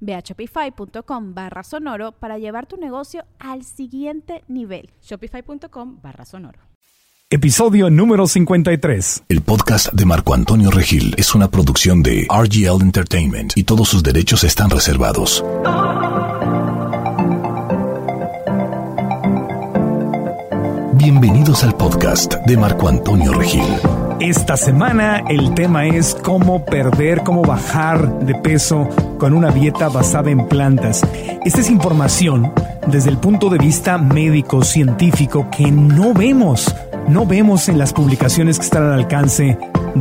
Ve a shopify.com barra sonoro para llevar tu negocio al siguiente nivel. Shopify.com barra sonoro. Episodio número 53. El podcast de Marco Antonio Regil es una producción de RGL Entertainment y todos sus derechos están reservados. Bienvenidos al podcast de Marco Antonio Regil. Esta semana el tema es cómo perder, cómo bajar de peso con una dieta basada en plantas. Esta es información desde el punto de vista médico, científico, que no vemos, no vemos en las publicaciones que están al alcance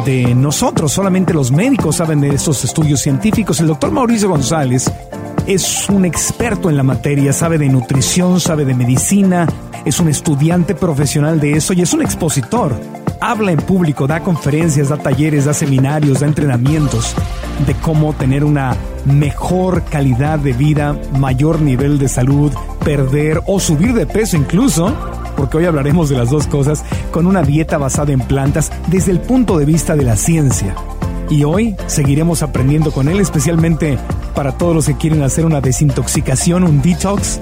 de nosotros. Solamente los médicos saben de estos estudios científicos. El doctor Mauricio González es un experto en la materia, sabe de nutrición, sabe de medicina, es un estudiante profesional de eso y es un expositor habla en público, da conferencias, da talleres, da seminarios, da entrenamientos de cómo tener una mejor calidad de vida, mayor nivel de salud, perder o subir de peso incluso, porque hoy hablaremos de las dos cosas, con una dieta basada en plantas desde el punto de vista de la ciencia. Y hoy seguiremos aprendiendo con él, especialmente para todos los que quieren hacer una desintoxicación, un detox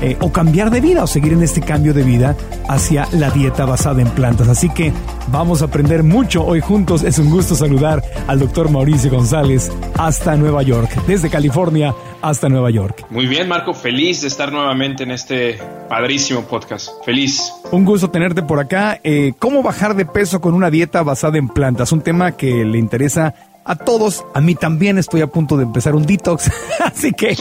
eh, o cambiar de vida o seguir en este cambio de vida hacia la dieta basada en plantas. Así que vamos a aprender mucho hoy juntos. Es un gusto saludar al doctor Mauricio González hasta Nueva York, desde California hasta Nueva York. Muy bien, Marco, feliz de estar nuevamente en este padrísimo podcast. Feliz. Un gusto tenerte por acá. Eh, ¿Cómo bajar de peso con una dieta basada en plantas? Un tema que le interesa a todos. A mí también estoy a punto de empezar un detox. Así que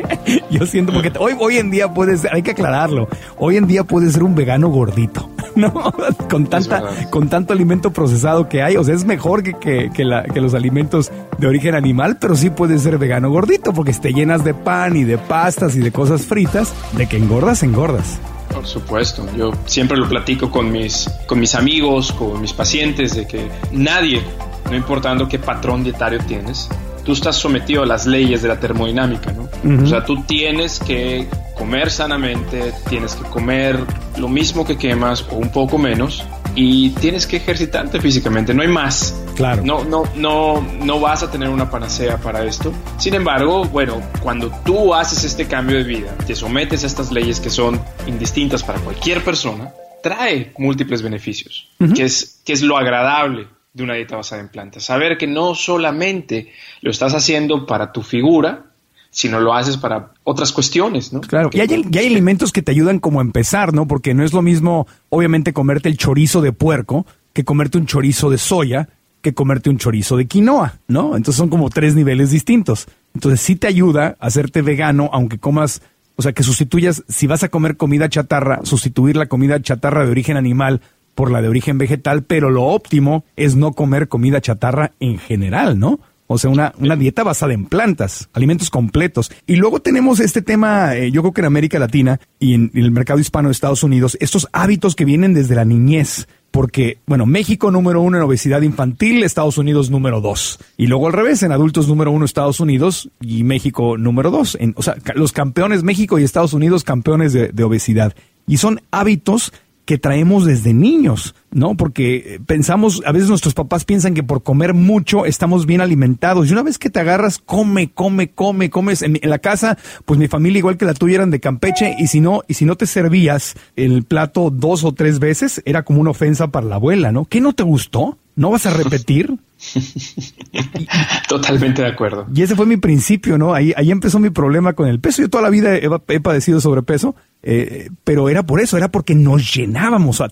yo siento, porque hoy, hoy en día puedes, hay que aclararlo, hoy en día puedes ser un vegano gordito, ¿no? Con, tanta, con tanto alimento procesado que hay. O sea, es mejor que, que, que, la, que los alimentos de origen animal, pero sí puedes ser vegano gordito, porque te llenas de pan y de pastas y de cosas fritas, de que engordas, engordas. Por supuesto, yo siempre lo platico con mis, con mis amigos, con mis pacientes, de que nadie no importando qué patrón dietario tienes, tú estás sometido a las leyes de la termodinámica, ¿no? O sea, tú tienes que comer sanamente, tienes que comer lo mismo que quemas o un poco menos y tienes que ejercitarte físicamente, no hay más. Claro. No, no, no, no vas a tener una panacea para esto. Sin embargo, bueno, cuando tú haces este cambio de vida, te sometes a estas leyes que son indistintas para cualquier persona, trae múltiples beneficios, que, es, que es lo agradable de una dieta basada en plantas. Saber que no solamente lo estás haciendo para tu figura, sino lo haces para otras cuestiones, ¿no? Claro, y hay, hay, alimentos que te ayudan como a empezar, ¿no? Porque no es lo mismo, obviamente, comerte el chorizo de puerco que comerte un chorizo de soya que comerte un chorizo de quinoa, ¿no? Entonces son como tres niveles distintos. Entonces sí te ayuda a hacerte vegano, aunque comas, o sea, que sustituyas, si vas a comer comida chatarra, sustituir la comida chatarra de origen animal por la de origen vegetal, pero lo óptimo es no comer comida chatarra en general, ¿no? O sea, una, una dieta basada en plantas, alimentos completos. Y luego tenemos este tema, eh, yo creo que en América Latina y en, el mercado hispano de Estados Unidos, estos hábitos que vienen desde la niñez porque, bueno, México número uno en obesidad infantil, Estados Unidos número dos. Y luego al revés, en adultos número uno Estados Unidos y México número dos. O sea, los campeones México y Estados Unidos campeones de obesidad. Y son hábitos que traemos desde niños, ¿no? Porque pensamos, a veces nuestros papás piensan que por comer mucho estamos bien alimentados. Y una vez que te agarras, come, come, come, comes. En, en, la casa, pues mi familia, igual que la tuya, eran de Campeche, y si no, y si no te servías el plato dos o tres veces, era como una ofensa para la abuela, ¿no? ¿Qué no te gustó? ¿No vas a repetir? Totalmente de acuerdo. Y ese fue mi principio, ¿no? Ahí, ahí empezó mi problema con el peso. Yo toda la vida he, padecido sobrepeso, eh, pero era por eso, era porque nos llenábamos.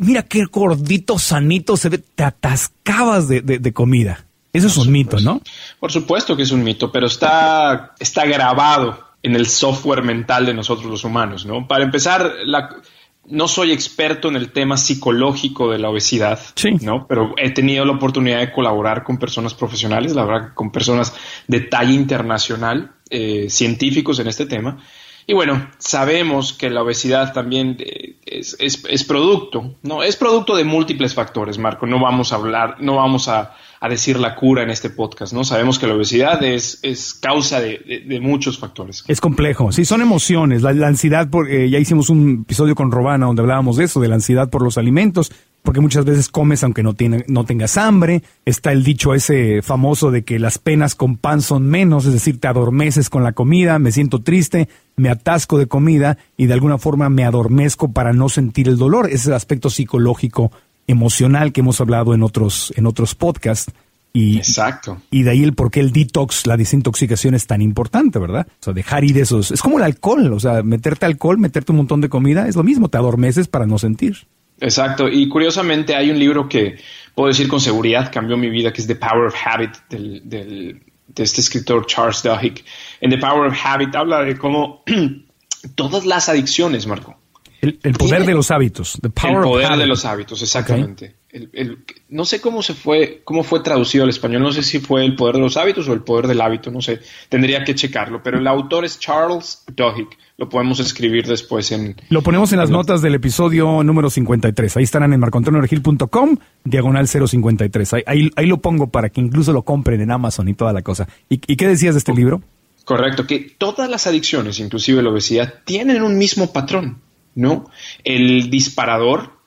mira qué gordito, sanito se ve, te atascabas de, comida. Eso es un mito, ¿no? Por supuesto que es un mito, pero está, está grabado en el software mental de nosotros los humanos, ¿no? Para empezar, la, no soy experto en el tema psicológico de la obesidad, ¿no? Pero he tenido la oportunidad de colaborar con personas profesionales, la verdad, con personas de talla internacional, eh, científicos en este tema. Y bueno, sabemos que la obesidad también eh, es, producto, ¿no? Es producto de múltiples factores, Marco. No vamos a hablar, no vamos a, a decir la cura en este podcast, ¿no? Sabemos que la obesidad es, es causa de, muchos factores. Es complejo, sí, son emociones. La, ansiedad, eh, ya hicimos un episodio con Robana donde hablábamos de eso, de la ansiedad por los alimentos, porque muchas veces comes aunque no, tiene, no tengas hambre. Está el dicho ese famoso de que las penas con pan son menos, es decir, te adormeces con la comida, me siento triste, me atasco de comida y de alguna forma me adormezco para no sentir el dolor. Ese es el aspecto psicológico emocional que hemos hablado en otros, en otros podcasts. Y, Exacto. Y de ahí el por qué el detox, la desintoxicación es tan importante, ¿verdad? O sea, dejar ir esos. Es como el alcohol, o sea, meterte alcohol, meterte un montón de comida, es lo mismo, te adormeces para no sentir. Exacto. Y curiosamente hay un libro que puedo decir con seguridad cambió mi vida, que es The Power of Habit del, del, de este escritor Charles Duhigg. En The Power of Habit habla de cómo todas las adicciones, Marco, el, poder de los hábitos. el poder de los hábitos, exactamente. no sé cómo se fue, cómo fue traducido al español. No sé si fue el poder de los hábitos o el poder del hábito. No sé. Tendría que checarlo. Pero el autor es Charles Duhigg. Lo podemos escribir después en. Lo ponemos en las notas del episodio número 53. Ahí estarán en marcontronorgil.com, diagonal 053. Ahí, ahí, lo pongo para que incluso lo compren en Amazon y toda la cosa. ¿Y, y qué decías de este libro? Correcto, que todas las adicciones, inclusive la obesidad, tienen un mismo patrón. ¿no? El disparador,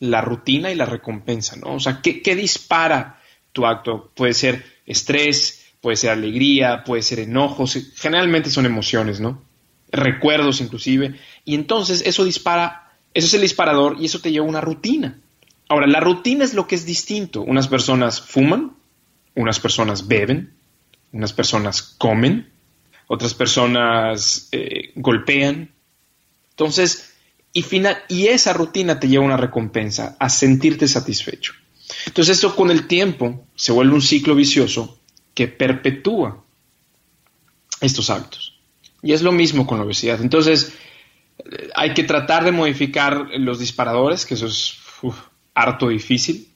la rutina y la recompensa, ¿no? O sea, ¿qué, dispara tu acto? Puede ser estrés, puede ser alegría, puede ser enojos, generalmente son emociones, ¿no? Recuerdos inclusive. Y entonces eso dispara, eso es el disparador y eso te lleva a una rutina. Ahora, la rutina es lo que es distinto. Unas personas fuman, unas personas beben, unas personas comen, otras personas eh, golpean. Entonces, y, final, y esa rutina te lleva a una recompensa, a sentirte satisfecho. Entonces esto con el tiempo se vuelve un ciclo vicioso que perpetúa estos hábitos. Y es lo mismo con la obesidad. Entonces eh, hay que tratar de modificar los disparadores, que eso es harto difícil,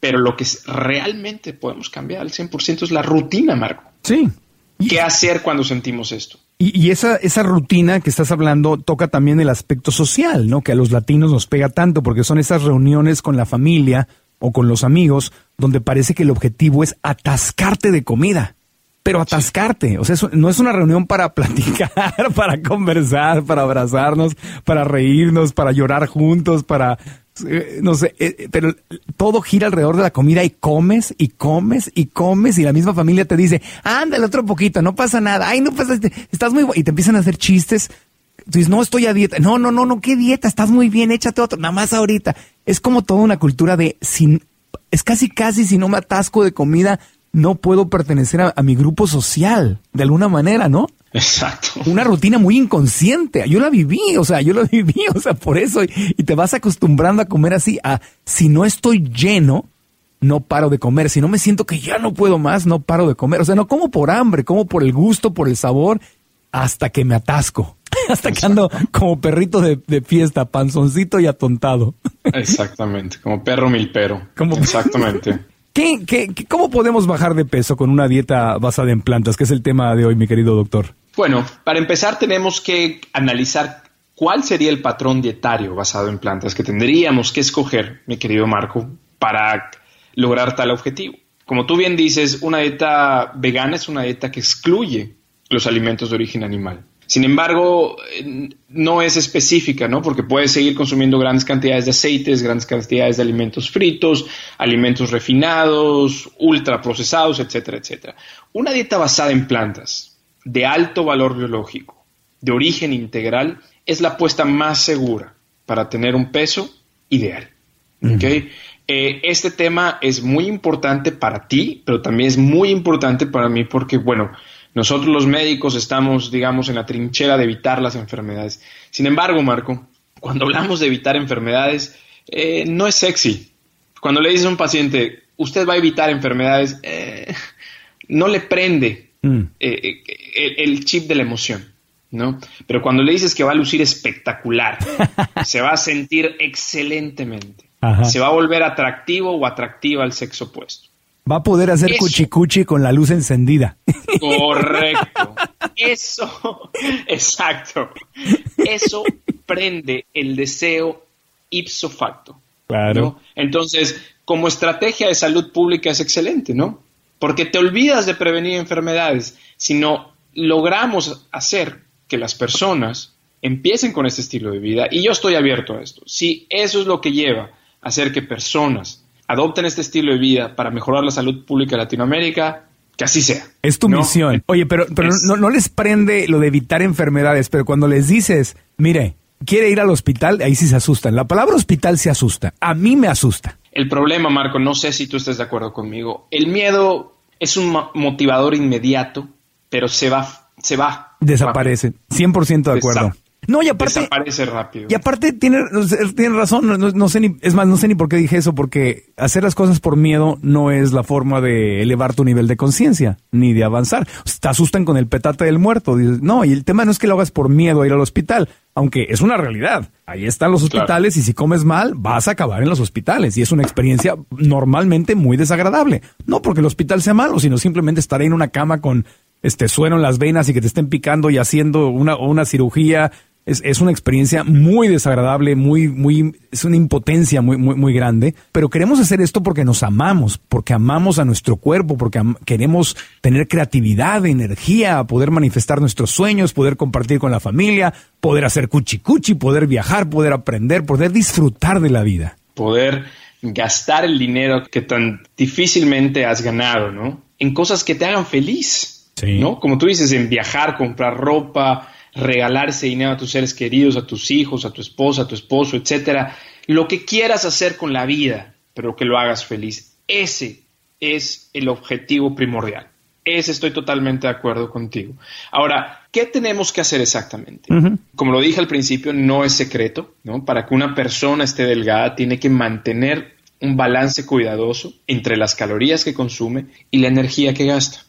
pero lo que realmente podemos cambiar al 100% es la rutina, Marco. Sí. ¿Qué hacer cuando sentimos esto? Y, esa, esa rutina que estás hablando toca también el aspecto social, ¿no? Que a los latinos nos pega tanto, porque son esas reuniones con la familia o con los amigos donde parece que el objetivo es atascarte de comida. Pero atascarte, o sea, no es una reunión para platicar, para conversar, para abrazarnos, para reírnos, para llorar juntos, para eh, no sé, eh, pero todo gira alrededor de la comida y comes y comes y comes y la misma familia te dice, ándale otro poquito, no pasa nada, ay, no pasa, estás muy y te empiezan a hacer chistes. Tú dices, no, estoy a dieta. No, no, no, no, ¿qué dieta? Estás muy bien, échate otro, nada más ahorita. Es como toda una cultura de, sin, es casi, casi si no me atasco de comida, no puedo pertenecer a mi grupo social, de alguna manera, ¿no? Exacto. Una rutina muy inconsciente. Yo la viví, o sea, yo la viví, o sea, por eso. Y, te vas acostumbrando a comer así, a si no estoy lleno, no paro de comer. Si no me siento que ya no puedo más, no paro de comer. O sea, no como por hambre, como por el gusto, por el sabor, hasta que me atasco. hasta que ando como perrito de, fiesta, panzoncito y atontado. Exactamente, como perro milpero. Como... Exactamente. ¿Qué, qué, cómo podemos bajar de peso con una dieta basada en plantas? Que es el tema de hoy, mi querido doctor. Bueno, para empezar tenemos que analizar cuál sería el patrón dietario basado en plantas que tendríamos que escoger, mi querido Marco, para lograr tal objetivo. Como tú bien dices, una dieta vegana es una dieta que excluye los alimentos de origen animal. Sin embargo, no es específica, ¿no? Porque puedes seguir consumiendo grandes cantidades de aceites, grandes cantidades de alimentos fritos, alimentos refinados, ultraprocesados, etcétera, etcétera. Una dieta basada en plantas, de alto valor biológico, de origen integral, es la apuesta más segura para tener un peso ideal. ¿ok? Eh, este tema es muy importante para ti, pero también es muy importante para mí porque, bueno, nosotros los médicos estamos, digamos, en la trinchera de evitar las enfermedades. Sin embargo, Marco, cuando hablamos de evitar enfermedades, eh, no es sexy. Cuando le dices a un paciente, usted va a evitar enfermedades, eh, no le prende mm. el chip de la emoción. ¿no? Pero cuando le dices que va a lucir espectacular, se va a sentir excelentemente, se va a volver atractivo o atractiva al sexo opuesto. Va a poder hacer cuchicuchi con la luz encendida. Correcto. Eso, exacto. Eso prende el deseo ipso facto. Claro. Entonces, como estrategia de salud pública es excelente, ¿no? Porque te olvidas de prevenir enfermedades, sino logramos hacer que las personas empiecen con este estilo de vida y yo estoy abierto a esto. Si eso es lo que lleva a hacer que personas adopten este estilo de vida para mejorar la salud pública de Latinoamérica, que así sea. Es tu misión. Oye, pero, pero no, no, les prende lo de evitar enfermedades, pero cuando les dices, mire, quiere ir al hospital, ahí sí se asustan. La palabra hospital se asusta. A mí me asusta. El problema, Marco, no sé si tú estás de acuerdo conmigo. El miedo es un motivador inmediato, pero se va se va. Desaparece. 100% de acuerdo. No, y aparte. Desaparece rápido. Y aparte tiene, tiene razón, no, sé ni, es más, no sé ni por qué dije eso, porque hacer las cosas por miedo no es la forma de elevar tu nivel de conciencia, ni de avanzar. te asustan con el petate del muerto. Dices, no, y el tema no es que lo hagas por miedo a ir al hospital, aunque es una realidad. Ahí están los hospitales y si comes mal, vas a acabar en los hospitales. Y es una experiencia normalmente muy desagradable. No porque el hospital sea malo, sino simplemente estar ahí en una cama con este, sueno en las venas y que te estén picando y haciendo una, una cirugía. Es, es, una experiencia muy desagradable, muy, muy, es una impotencia muy, muy, muy grande. Pero queremos hacer esto porque nos amamos, porque amamos a nuestro cuerpo, porque queremos tener creatividad, energía, poder manifestar nuestros sueños, poder compartir con la familia, poder hacer cuchi cuchi, poder viajar, poder aprender, poder disfrutar de la vida. Poder gastar el dinero que tan difícilmente has ganado, ¿no? En cosas que te hagan feliz ¿no? Como tú dices, en viajar, comprar ropa, regalarse dinero a tus seres queridos, a tus hijos, a tu esposa, a tu esposo, etcétera. Lo que quieras hacer con la vida, pero que lo hagas feliz. Ese es el objetivo primordial. Ese estoy totalmente de acuerdo contigo. Ahora, ¿qué tenemos que hacer exactamente? Como lo dije al principio, no es secreto, ¿no? Para que una persona esté delgada, tiene que mantener un balance cuidadoso entre las calorías que consume y la energía que gasta.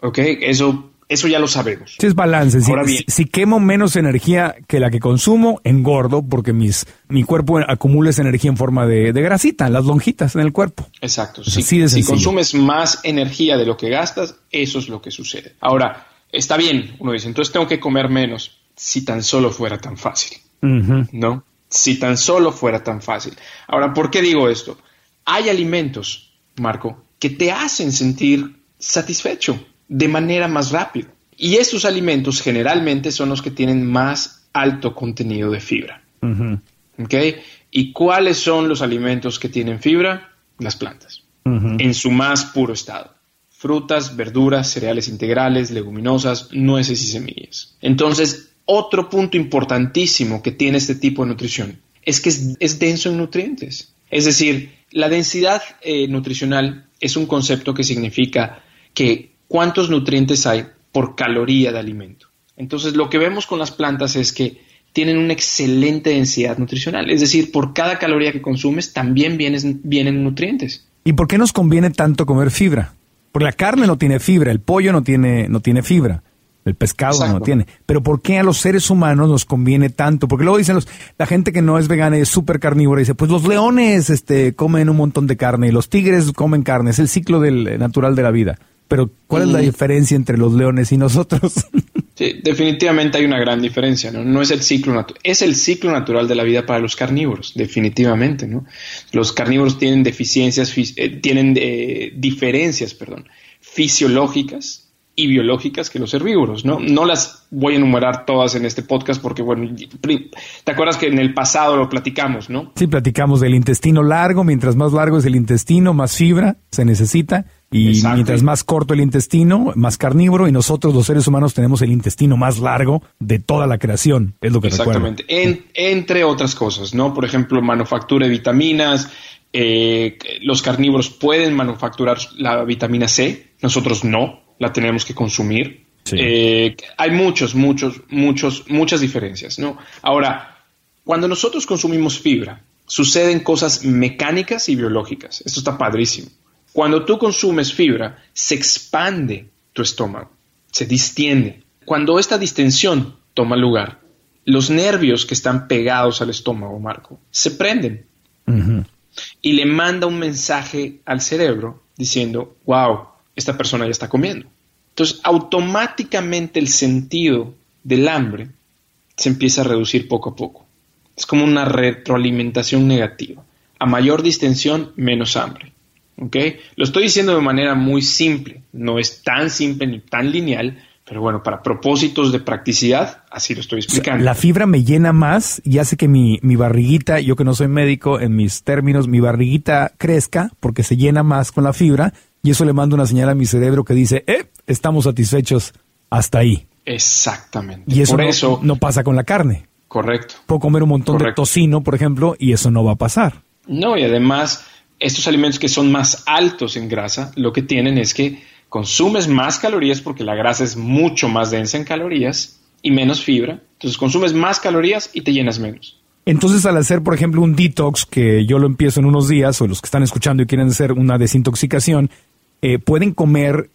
¿Ok? Eso, eso ya lo sabemos. Si es balance. Si, quemo menos energía que la que consumo, engordo porque mis, mi cuerpo acumula esa energía en forma de, grasita, las lonjitas en el cuerpo. Exacto. Si, si consumes más energía de lo que gastas, eso es lo que sucede. Ahora, está bien, uno dice, entonces tengo que comer menos si tan solo fuera tan fácil. ¿No? Si tan solo fuera tan fácil. Ahora, ¿por qué digo esto? Hay alimentos, Marco, que te hacen sentir satisfecho de manera más rápida. Y estos alimentos generalmente son los que tienen más alto contenido de fibra. ¿Y cuáles son los alimentos que tienen fibra? Las plantas, en su más puro estado. Frutas, verduras, cereales integrales, leguminosas, nueces y semillas. Entonces, otro punto importantísimo que tiene este tipo de nutrición es que es, denso en nutrientes. Es decir, la densidad eh, nutricional es un concepto que significa que cuántos nutrientes hay por caloría de alimento. Entonces, lo que vemos con las plantas es que tienen una excelente densidad nutricional, es decir, por cada caloría que consumes también vienen nutrientes. ¿Y por qué nos conviene tanto comer fibra? Porque la carne no tiene fibra, el pollo no tiene, no tiene fibra. El pescado no tiene. Pero ¿por qué a los seres humanos nos conviene tanto? Porque luego dicen los, la gente que no es vegana y es súper carnívora, dice, pues los leones este, comen un montón de carne y los tigres comen carne. Es el ciclo del, natural de la vida. Pero ¿cuál es la diferencia entre los leones y nosotros? Sí, definitivamente hay una gran diferencia, ¿no? No es el ciclo natural, es el ciclo natural de la vida para los carnívoros, definitivamente, ¿no? Los carnívoros tienen deficiencias, eh, tienen eh, diferencias, perdón, fisiológicas y biológicas que los herbívoros, ¿no? No las voy a enumerar todas en este podcast porque, bueno, ¿te acuerdas que en el pasado lo platicamos, no? Sí, platicamos del intestino largo, mientras más largo es el intestino, más fibra se necesita Y Exacto. mientras más corto el intestino, más carnívoro, y nosotros los seres humanos tenemos el intestino más largo de toda la creación, es lo que Exactamente. En- entre otras cosas, ¿no? Por ejemplo, manufactura de vitaminas. eh, los carnívoros pueden manufacturar la vitamina C, nosotros no, la tenemos que consumir. Sí. Eh, hay muchos, muchos, muchos, muchas diferencias, ¿no? Ahora, cuando nosotros consumimos fibra, suceden cosas mecánicas y biológicas. Esto está padrísimo. Cuando tú consumes fibra, se expande tu estómago, se distiende. Cuando esta distensión toma lugar, los nervios que están pegados al estómago, Marco, se prenden y le manda un mensaje al cerebro diciendo, wow, esta persona ya está comiendo. Entonces, automáticamente el sentido del hambre se empieza a reducir poco a poco. Es como una retroalimentación negativa. A mayor distensión, menos hambre. ¿Ok? Lo estoy diciendo de manera muy simple. No es tan simple ni tan lineal, pero bueno, para propósitos de practicidad, así lo estoy explicando. La fibra me llena más y hace que mi, mi barriguita, yo que no soy médico, en mis términos, mi barriguita crezca porque se llena más con la fibra y eso le manda una señal a mi cerebro que dice, eh, estamos satisfechos hasta ahí. Exactamente. Y eso, Por no, eso, no pasa con la carne. correcto. Puedo comer un montón de tocino, por ejemplo, y eso no va a pasar. No, y además, estos alimentos que son más altos en grasa, lo que tienen es que consumes más calorías porque la grasa es mucho más densa en calorías y menos fibra. Entonces consumes más calorías y te llenas menos. Entonces, al hacer, por ejemplo, un detox, que yo lo empiezo en unos días, o los que están escuchando y quieren hacer una desintoxicación, eh, pueden comer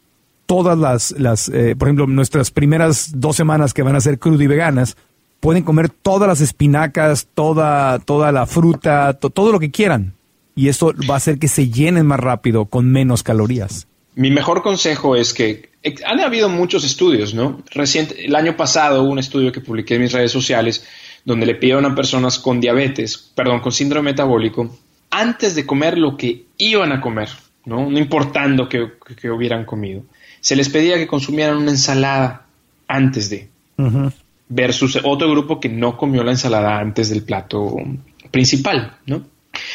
todas las, las eh, por ejemplo, nuestras primeras dos semanas que van a ser crudo y veganas, pueden comer todas las espinacas, toda, toda la fruta, to- todo lo que quieran. Y eso va a hacer que se llenen más rápido con menos calorías. Mi mejor consejo es que eh, han habido muchos estudios, ¿no? Reciente, el año pasado hubo un estudio que publiqué en mis redes sociales donde le pidieron a personas con diabetes, perdón, con síndrome metabólico, antes de comer lo que iban a comer, ¿no? No importando que, hubieran comido, se les pedía que consumieran una ensalada antes de, versus otro grupo que no comió la ensalada antes del plato principal, ¿no?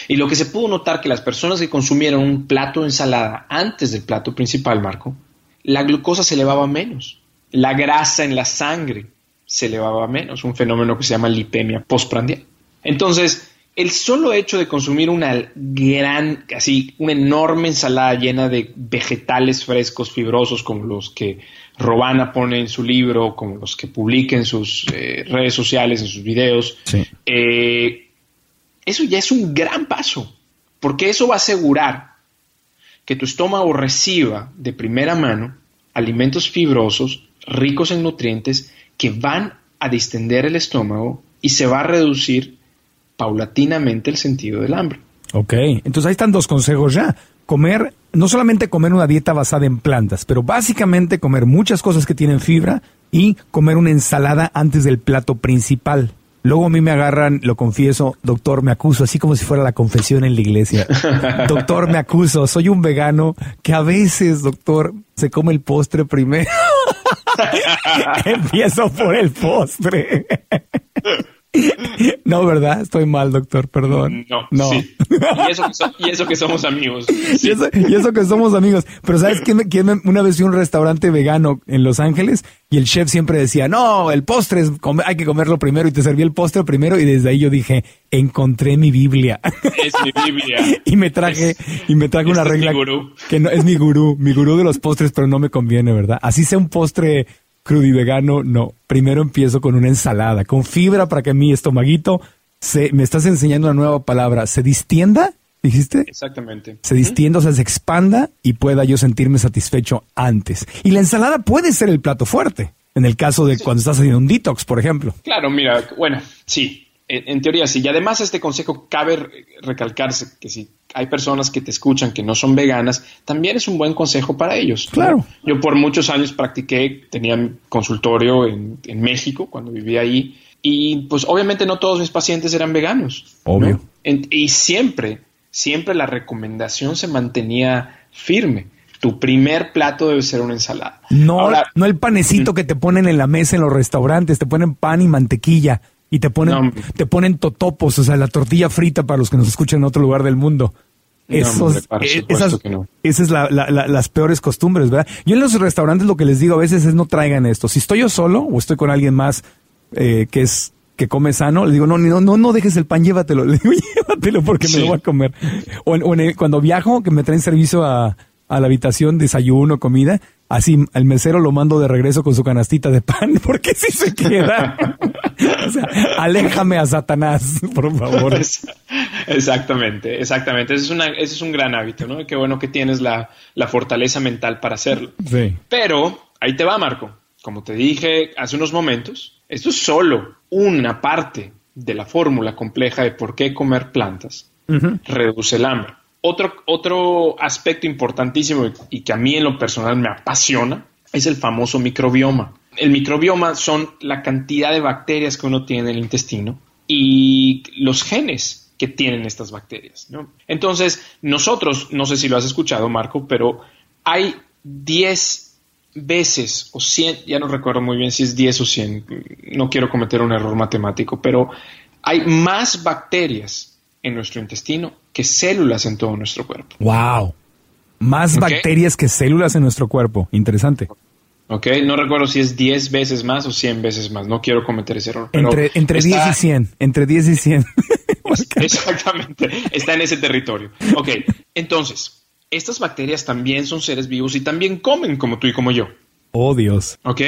Y lo que se pudo notar que las personas que consumieron un plato de ensalada antes del plato principal, Marco, la glucosa se elevaba menos, la grasa en la sangre se elevaba menos, un fenómeno que se llama lipemia postprandial. Entonces, el solo hecho de consumir una gran, así, una enorme ensalada llena de vegetales frescos, fibrosos, como los que Robana pone en su libro, como los que publica en sus eh, redes sociales, en sus videos, Sí. eh, eso ya es un gran paso, porque eso va a asegurar que tu estómago reciba de primera mano alimentos fibrosos, ricos en nutrientes, que van a distender el estómago y se va a reducir paulatinamente el sentido del hambre. Ok, entonces ahí están dos consejos ya. Comer, no solamente comer una dieta basada en plantas, pero básicamente comer muchas cosas que tienen fibra y comer una ensalada antes del plato principal. Luego a mí me agarran, lo confieso, doctor, me acuso, así como si fuera la confesión en la iglesia. doctor, me acuso, soy un vegano que a veces, doctor, se come el postre primero. Empiezo por el postre. no, ¿verdad? Estoy mal, doctor, perdón. No, no. sí. Y eso, que so- y eso que somos amigos. Y eso, y eso que somos amigos. Pero ¿sabes quién, me- quién me- una vez fui a un restaurante vegano en Los Ángeles y el chef siempre decía, no, el postre es, hay que comerlo primero y te serví el postre primero y desde ahí yo dije, encontré mi Biblia. Es mi Biblia. y me traje, Es- y me traje una este es mi regla gurú. que no, es mi gurú, mi gurú de los postres, pero no me conviene, ¿verdad? Así sea un postre crudo y vegano, no. Primero empiezo con una ensalada, con fibra para que mi estomaguito se, me estás enseñando una nueva palabra, se distienda, dijiste Exactamente. se distienda, o sea, se expanda y pueda yo sentirme satisfecho antes. Y la ensalada puede ser el plato fuerte, en el caso de cuando estás haciendo un detox, por ejemplo. Claro, mira, bueno, sí, en, en teoría sí. Y además este consejo cabe re- recalcarse que si hay personas que te escuchan que no son veganas, también es un buen consejo para ellos. ¿no? Claro. Yo por muchos años practiqué, tenía mi consultorio en, en México cuando vivía ahí y pues obviamente no todos mis pacientes eran veganos. ¿no? Obvio. En- y siempre, siempre la recomendación se mantenía firme. Tu primer plato debe ser una ensalada. No, Ahora, no el panecito que te ponen en la mesa en los restaurantes, te ponen pan y mantequilla y te ponen, No. te ponen totopos, o sea, la tortilla frita para los que nos escuchan en otro lugar del mundo. Esos, eh, esas, es la, las peores costumbres, ¿verdad? Yo en los restaurantes lo que les digo a veces es no traigan esto. Si estoy yo solo o estoy con alguien más eh, que es que come sano, le digo, no, no, no, no dejes el pan, llévatelo. Le digo, llévatelo porque me lo voy a comer. O, cuando viajo, que me traen servicio a, a la habitación, desayuno, comida, así el mesero lo mando de regreso con su canastita de pan, porque si se queda. o sea, aléjame a Satanás, por favor. Exactamente, exactamente. Ese es, una, ese es un gran hábito, ¿no? Qué bueno que tienes la, la fortaleza mental para hacerlo. Sí. Pero ahí te va, Marco. Como te dije hace unos momentos, esto es solo una parte de la fórmula compleja de por qué comer plantas reduce el hambre. Otro, otro aspecto importantísimo y que a mí en lo personal me apasiona es el famoso microbioma. El microbioma son la cantidad de bacterias que uno tiene en el intestino y los genes que tienen estas bacterias. Entonces, nosotros, no sé si lo has escuchado, Marco, pero hay 10 veces o 100, ya no recuerdo muy bien si es 10 o 100, no quiero cometer un error matemático, pero hay más bacterias en nuestro intestino que células en todo nuestro cuerpo. ¡Wow! Más bacterias que células en nuestro cuerpo. Interesante. Ok, no recuerdo si es 10 veces más o 100 veces más. No quiero cometer ese error. entre, entre 10 y 100. Entre 10 y 100. Exactamente. Está en ese territorio. Ok, entonces, estas bacterias también son seres vivos y también comen como tú y como yo. Oh, Dios. Ok,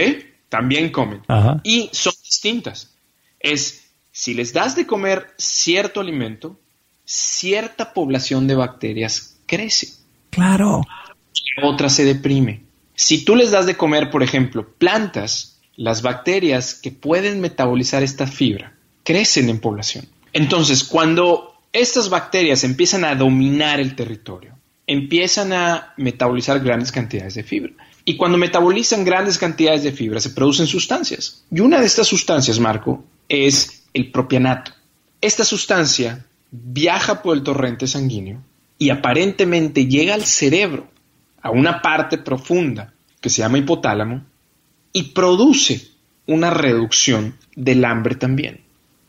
también comen. Ajá. Y son distintas. Es, si les das de comer cierto alimento, cierta población de bacterias crece. Claro. Otra se deprime. Si tú les das de comer, por ejemplo, plantas, las bacterias que pueden metabolizar esta fibra crecen en población. Entonces, cuando estas bacterias empiezan a dominar el territorio, empiezan a metabolizar grandes cantidades de fibra. Y cuando metabolizan grandes cantidades de fibra, se producen sustancias. Y una de estas sustancias, Marco, es el propianato. Esta sustancia viaja por el torrente sanguíneo y aparentemente llega al cerebro, a una parte profunda que se llama hipotálamo, y produce una reducción del hambre también.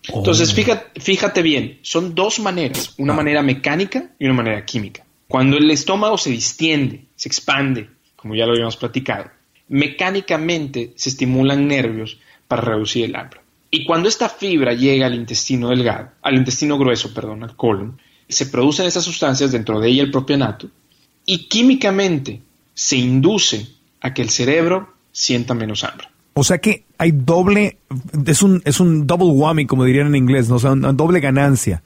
Entonces, oh. fíjate, bien, son dos maneras, una ah. manera mecánica y una manera química. Cuando el estómago se distiende, se expande, como ya lo habíamos platicado, mecánicamente se estimulan nervios para reducir el hambre. Y cuando esta fibra llega al intestino delgado, al intestino grueso, perdón, al colon, se producen esas sustancias dentro de ella el propio anato y químicamente se induce a que el cerebro sienta menos hambre. O sea que hay doble, es un, es un double whammy, como dirían en inglés, ¿no? o sea, una doble ganancia.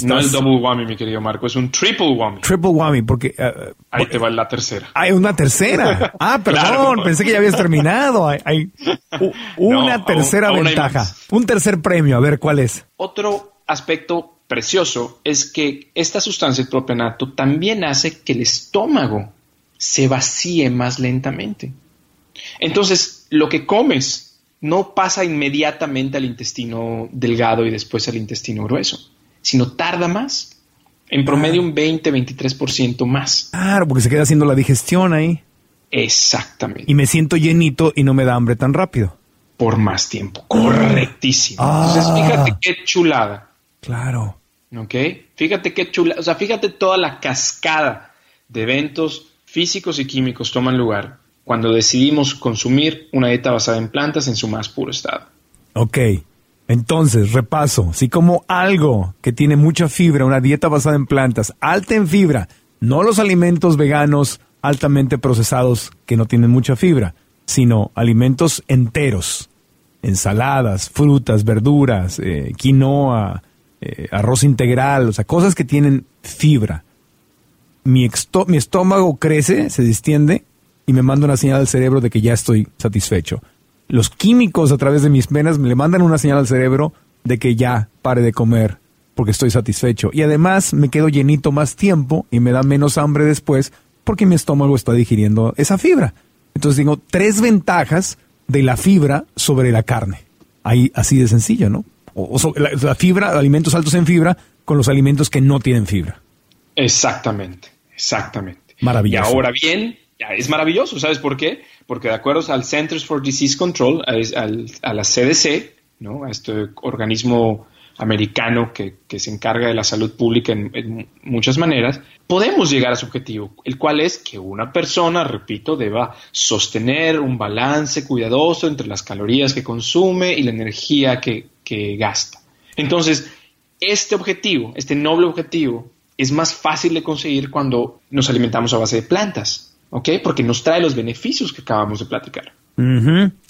No es double whammy, mi querido Marco, es un triple whammy. Triple whammy, porque... Uh, Ahí te va la tercera. Hay una tercera. Ah, perdón, pensé que ya habías terminado. Hay, una tercera ventaja. Un tercer premio, a ver cuál es. Otro aspecto precioso es que esta sustancia, el propenato, también hace que el estómago se vacíe más lentamente. Entonces, lo que comes no pasa inmediatamente al intestino delgado y después al intestino grueso sino tarda más. En promedio ah. un 20-23% más. Claro, porque se queda haciendo la digestión ahí. Exactamente. Y me siento llenito y no me da hambre tan rápido. Por más tiempo. Correctísimo. Entonces, ah. fíjate qué chulada. Claro. ¿Ok? Fíjate qué chulada. O sea, fíjate toda la cascada de eventos físicos y químicos toman lugar cuando decidimos consumir una dieta basada en plantas en su más puro estado. Ok. Entonces, repaso, si como algo que tiene mucha fibra, una dieta basada en plantas, alta en fibra, no los alimentos veganos altamente procesados que no tienen mucha fibra, sino alimentos enteros, ensaladas, frutas, verduras, eh, quinoa, eh, arroz integral, o sea, cosas que tienen fibra. Mi, mi estómago crece, se distiende y me manda una señal al cerebro de que ya estoy satisfecho los químicos a través de mis venas me le mandan una señal al cerebro de que ya pare de comer porque estoy satisfecho. Y además me quedo llenito más tiempo y me da menos hambre después porque mi estómago está digiriendo esa fibra. Entonces digo, tres ventajas de la fibra sobre la carne. Ahí así de sencillo, ¿no? O, la, fibra, alimentos altos en fibra con los alimentos que no tienen fibra. Exactamente, exactamente. Maravilloso. Y ahora bien, es maravilloso, ¿sabes por qué? Porque de acuerdo al Centers for Disease Control, a, la CDC, ¿no? a este organismo americano que, se encarga de la salud pública en, muchas maneras, podemos llegar a su objetivo, el cual es que una persona, repito, deba sostener un balance cuidadoso entre las calorías que consume y la energía que, que gasta. Entonces, este objetivo, este noble objetivo, es más fácil de conseguir cuando nos alimentamos a base de plantas, ¿ok? Porque nos trae los beneficios que acabamos de platicar.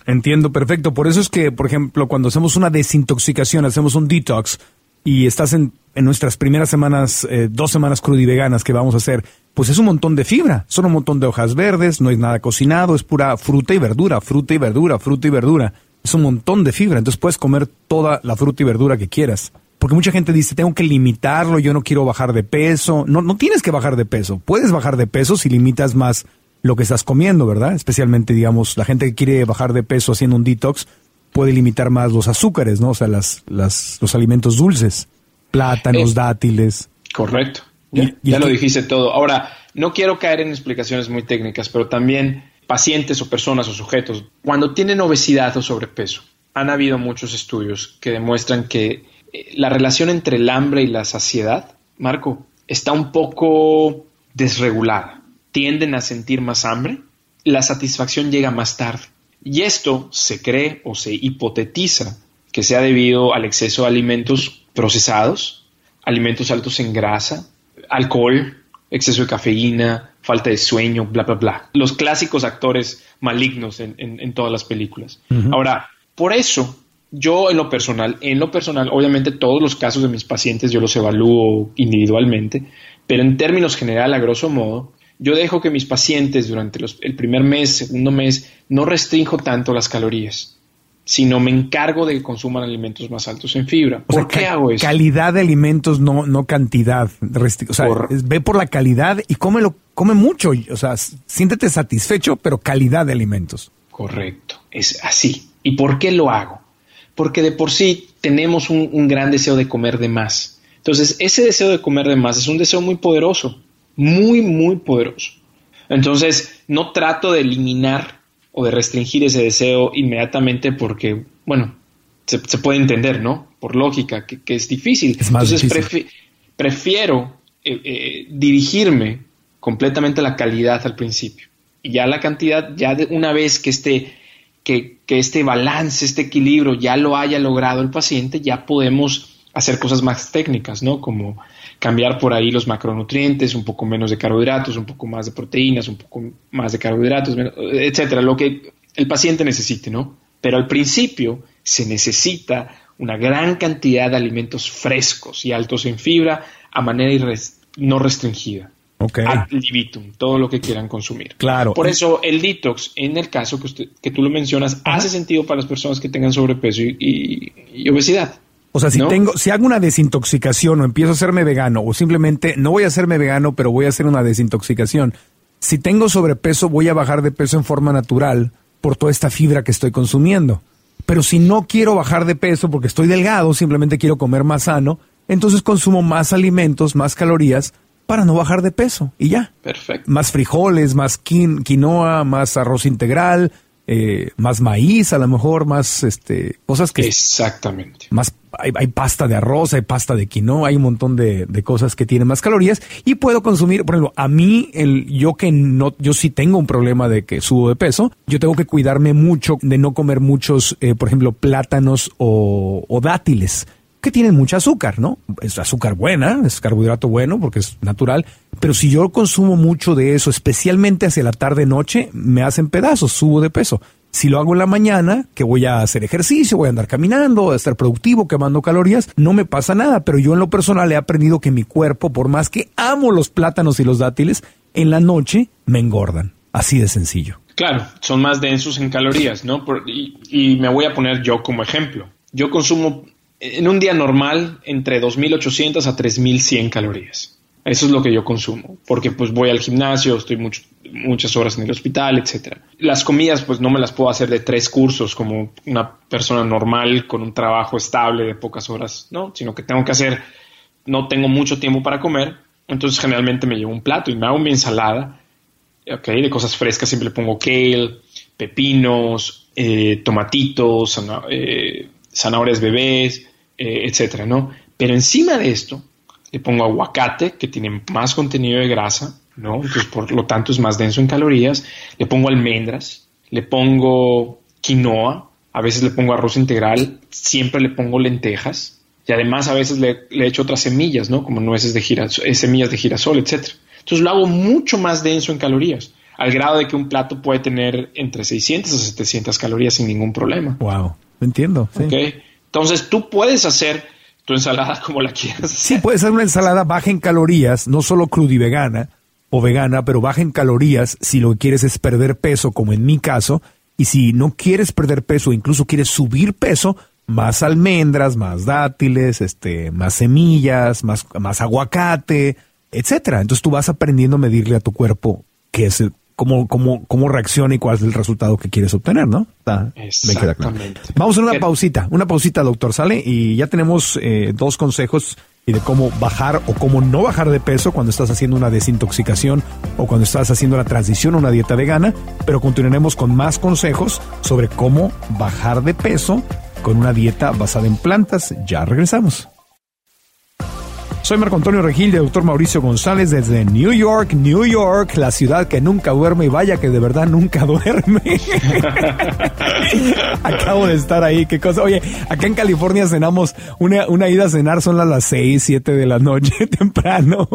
Entiendo, perfecto. Por eso es que, por ejemplo, cuando hacemos una desintoxicación, hacemos un detox y estás en, nuestras primeras semanas, eh, dos semanas crudiveganas que vamos a hacer, pues es un montón de fibra, son un montón de hojas verdes, no hay nada cocinado, es pura fruta y verdura, fruta y verdura, fruta y verdura. Es un montón de fibra, entonces puedes comer toda la fruta y verdura que quieras. Porque mucha gente dice, tengo que limitarlo, yo no quiero bajar de peso. No, no tienes que bajar de peso. Puedes bajar de peso si limitas más lo que estás comiendo, ¿verdad? Especialmente, digamos, la gente que quiere bajar de peso haciendo un detox puede limitar más los azúcares, ¿no? O sea, las, las, los alimentos dulces, plátanos, dátiles. Correcto. Ya, ya lo dijiste todo. Ahora, no quiero caer en explicaciones muy técnicas, pero también pacientes o personas o sujetos, cuando tienen obesidad o sobrepeso, han habido muchos estudios que demuestran que eh, la relación entre el hambre y la saciedad, Marco, está un poco desregulada tienden a sentir más hambre, la satisfacción llega más tarde. Y esto se cree o se hipotetiza que sea debido al exceso de alimentos procesados, alimentos altos en grasa, alcohol, exceso de cafeína, falta de sueño, bla, bla, bla. Los clásicos actores malignos en, todas las películas. Ahora, por eso, yo en lo personal, en lo personal, obviamente todos los casos de mis pacientes yo los evalúo individualmente, pero en términos general, a grosso modo, yo dejo que mis pacientes durante el primer mes, segundo mes, no restrinjo tanto las calorías, sino me encargo de que consuman alimentos más altos en fibra. ¿Por qué hago eso? Calidad de alimentos, no, no cantidad. O sea, ve por la calidad y cómelo, come mucho. O sea, siéntete satisfecho, pero calidad de alimentos. Correcto, es así. ¿Y por qué lo hago? Porque de por sí tenemos un, un gran deseo de comer de más. Entonces, ese deseo de comer de más es un deseo muy poderoso muy, muy poderoso. Entonces, no trato de eliminar o de restringir ese deseo inmediatamente porque, bueno, se, puede entender, ¿no? Por lógica, que, es difícil. Entonces, prefiero eh, eh, dirigirme completamente a la calidad al principio. Y ya la cantidad, ya de una vez que este, que, que este balance, este equilibrio ya lo haya logrado el paciente, ya podemos hacer cosas más técnicas, ¿no? Como cambiar por ahí los macronutrientes, un poco menos de carbohidratos, un poco más de proteínas, un poco más de carbohidratos, etcétera, lo que el paciente necesite, ¿no? Pero al principio se necesita una gran cantidad de alimentos frescos y altos en fibra a manera no restringida. Okay. Ad libitum, todo lo que quieran consumir. Claro. Por eso el detox, en el caso que, usted, que tú lo mencionas, hace sentido para las personas que tengan sobrepeso y obesidad. O sea, si tengo, si hago una desintoxicación o empiezo a hacerme vegano o simplemente no voy a hacerme vegano, pero voy a hacer una desintoxicación, si tengo sobrepeso voy a bajar de peso en forma natural por toda esta fibra que estoy consumiendo. Pero si no quiero bajar de peso porque estoy delgado, simplemente quiero comer más sano, entonces consumo más alimentos, más calorías para no bajar de peso y ya. Perfecto. Más frijoles, más quinoa, más arroz integral, eh, más maíz, a lo mejor, más este, cosas que... Exactamente. Más, hay, pasta de arroz, hay pasta de quinoa, hay un montón de, cosas que tienen más calorías y puedo consumir, por ejemplo, a mí, el, yo que no, yo sí tengo un problema de que subo de peso, yo tengo que cuidarme mucho de no comer muchos, eh, por ejemplo, plátanos o, o dátiles que tienen mucho azúcar, ¿no? Es azúcar buena, es carbohidrato bueno porque es natural, pero si yo consumo mucho de eso, especialmente hacia la tarde-noche, me hacen pedazos, subo de peso. Si lo hago en la mañana, que voy a hacer ejercicio, voy a andar caminando, voy a estar productivo, quemando calorías, no me pasa nada, pero yo en lo personal he aprendido que mi cuerpo, por más que amo los plátanos y los dátiles, en la noche me engordan. Así de sencillo. Claro, son más densos en calorías, ¿no? y, y me voy a poner yo como ejemplo. Yo consumo en un día normal entre 2.800 a 3.100 calorías. Eso es lo que yo consumo, porque pues voy al gimnasio, estoy muchas horas en el hospital, etc. Las comidas pues no me las puedo hacer de tres cursos como una persona normal con un trabajo estable de pocas horas, no, sino que tengo que hacer, no tengo mucho tiempo para comer, entonces generalmente me llevo un plato y me hago mi ensalada, ok, de cosas frescas, siempre pongo kale, pepinos, eh, tomatitos, eh, zanahorias bebés, eh, etcétera, ¿no? Pero encima de esto, le pongo aguacate, que tiene más contenido de grasa, ¿no? Entonces, por lo tanto, es más denso en calorías. Le pongo almendras, le pongo quinoa, a veces le pongo arroz integral, siempre le pongo lentejas. Y además a veces le, le echo otras semillas, ¿no? Como nueces de girasol, eh, semillas de girasol, etcétera. Entonces lo hago mucho más denso en calorías, al grado de que un plato puede tener entre 600 a 700 calorías sin ningún problema. Wow, entiendo. Sí. ¿Okay? Entonces tú puedes hacer tu ensalada como la quieras. Sí, puede ser una ensalada baja en calorías, no solo crudivegana o vegana, pero baja en calorías si lo que quieres es perder peso, como en mi caso, y si no quieres perder peso, incluso quieres subir peso, más almendras, más dátiles, este, más semillas, más, más aguacate, etcétera. Entonces tú vas aprendiendo a medirle a tu cuerpo qué es el, cómo, cómo, cómo reacciona y cuál es el resultado que quieres obtener, ¿no? Está, me queda claro. Vamos a una pausita, una pausita, doctor, ¿sale? Y ya tenemos eh, dos consejos y de cómo bajar o cómo no bajar de peso cuando estás haciendo una desintoxicación o cuando estás haciendo la transición a una dieta vegana, pero continuaremos con más consejos sobre cómo bajar de peso con una dieta basada en plantas. Ya regresamos. Soy Marco Antonio Regil de Dr. Mauricio González desde New York, New York, la ciudad que nunca duerme y vaya que de verdad nunca duerme. Acabo de estar ahí, qué cosa. Oye, acá en California cenamos, una, una ida a cenar son a las 6, 7 de la noche temprano.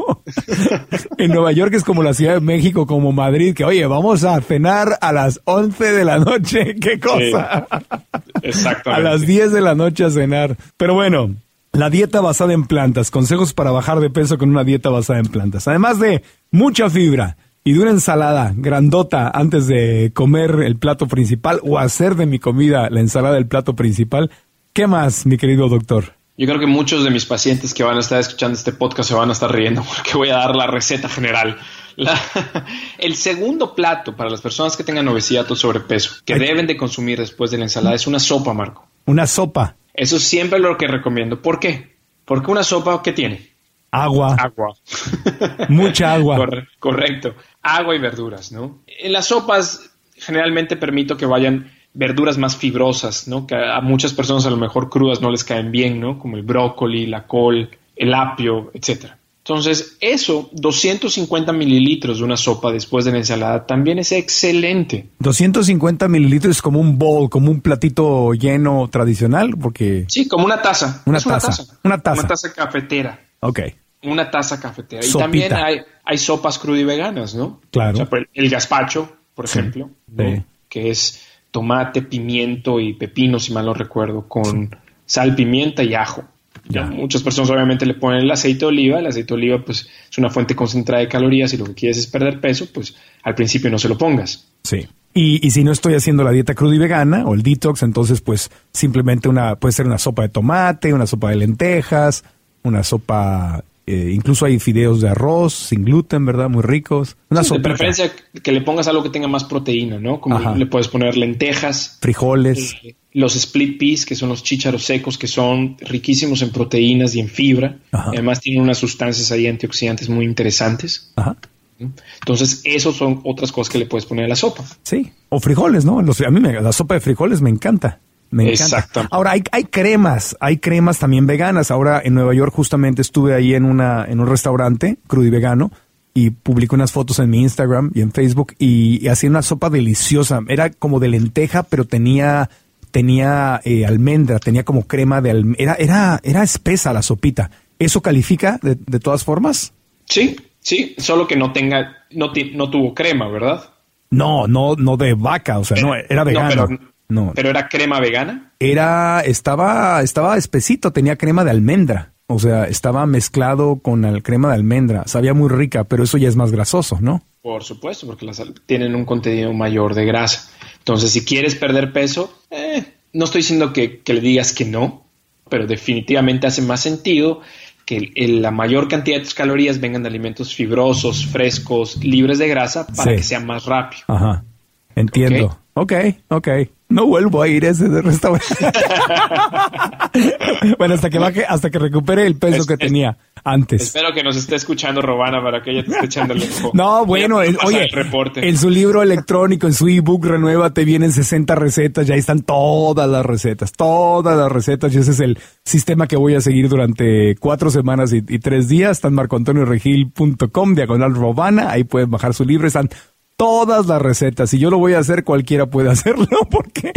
en Nueva York es como la Ciudad de México, como Madrid, que oye, vamos a cenar a las 11 de la noche, qué cosa. Sí, exactamente. a las 10 de la noche a cenar. Pero bueno, la dieta basada en plantas, consejos para bajar de peso con una dieta basada en plantas. Además de mucha fibra y de una ensalada grandota antes de comer el plato principal o hacer de mi comida la ensalada del plato principal. ¿Qué más, mi querido doctor? Yo creo que muchos de mis pacientes que van a estar escuchando este podcast se van a estar riendo porque voy a dar la receta general. La, el segundo plato para las personas que tengan obesidad o sobrepeso que Ay. deben de consumir después de la ensalada es una sopa, Marco. Una sopa. Eso es siempre lo que recomiendo. ¿Por qué? Porque una sopa, ¿qué tiene? Agua. Agua. Mucha agua. Corre correcto. Agua y verduras, ¿no? En las sopas generalmente permito que vayan verduras más fibrosas, ¿no? Que a muchas personas a lo mejor crudas no les caen bien, ¿no? Como el brócoli, la col, el apio, etcétera. Entonces, eso, 250 mililitros de una sopa después de la ensalada, también es excelente. 250 mililitros es como un bowl, como un platito lleno tradicional, porque... Sí, como una taza. Una, taza. una taza. Una taza. Una taza cafetera. Ok. Una taza cafetera. Sopita. Y también hay, hay sopas crudiveganas, ¿no? Claro. O sea, el gazpacho, por Sí. ejemplo, ¿no? Sí. que es tomate, pimiento y pepino, si mal no recuerdo, con sal, pimienta y ajo. Ya. Muchas personas obviamente le ponen el aceite de oliva. El aceite de oliva pues es una fuente concentrada de calorías y lo que quieres es perder peso, pues al principio no se lo pongas. Sí. Y, y si no estoy haciendo la dieta cruda y vegana o el detox, entonces pues simplemente una puede ser una sopa de tomate, una sopa de lentejas, una sopa, eh, incluso hay fideos de arroz sin gluten, ¿verdad? Muy ricos. Una Sí, de preferencia que le pongas algo que tenga más proteína, ¿no? Como Ajá. le puedes poner lentejas, frijoles. eh, los split peas, que son los chícharos secos, que son riquísimos en proteínas y en fibra. Ajá. Además tienen unas sustancias ahí antioxidantes muy interesantes. Ajá. Entonces, esos son otras cosas que le puedes poner a la sopa. Sí. O frijoles, ¿no? Los- a mí me- la sopa de frijoles me encanta. Me encanta. Ahora, hay, hay cremas, hay cremas también veganas. Ahora, en Nueva York justamente estuve ahí en, una, en un restaurante crudo y vegano y publiqué unas fotos en mi Instagram y en Facebook y, y hacía una sopa deliciosa. Era como de lenteja, pero tenía, tenía eh, almendra, tenía como crema de almendra. Era, era, era espesa la sopita. ¿Eso califica de, de todas formas? Sí, sí, solo que no tenga, no, no tuvo crema, ¿verdad? No, no, no de vaca, o sea, no, era vegano. pero, no, pero era crema vegana. era, estaba, estaba espesito, tenía crema de almendra. O sea, estaba mezclado con la crema de almendra. Sabía muy rica, pero eso ya es más grasoso, ¿no? Por supuesto, porque las tienen un contenido mayor de grasa. Entonces, si quieres perder peso, eh, no estoy diciendo que, que le digas que no, pero definitivamente hace más sentido que el- la mayor cantidad de tus calorías vengan de alimentos fibrosos, frescos, libres de grasa, para Sí. que sea más rápido. Ajá. Entiendo. Ok, ok. No vuelvo a ir a ese restaurante. bueno, hasta que baje, hasta que recupere el peso que tenía antes. Espero que nos esté escuchando Robana para que ella te esté echando el ojo. No, bueno, oye, en su libro electrónico, en su ebook Renuévate, vienen 60 recetas, ya están todas las recetas, todas las recetas, y ese es el sistema que voy a seguir durante cuatro semanas y, tres días. Está en marcoantonioregil.com, diagonal Robana, ahí pueden bajar su libro, están todas las recetas. Si yo lo voy a hacer, cualquiera puede hacerlo, porque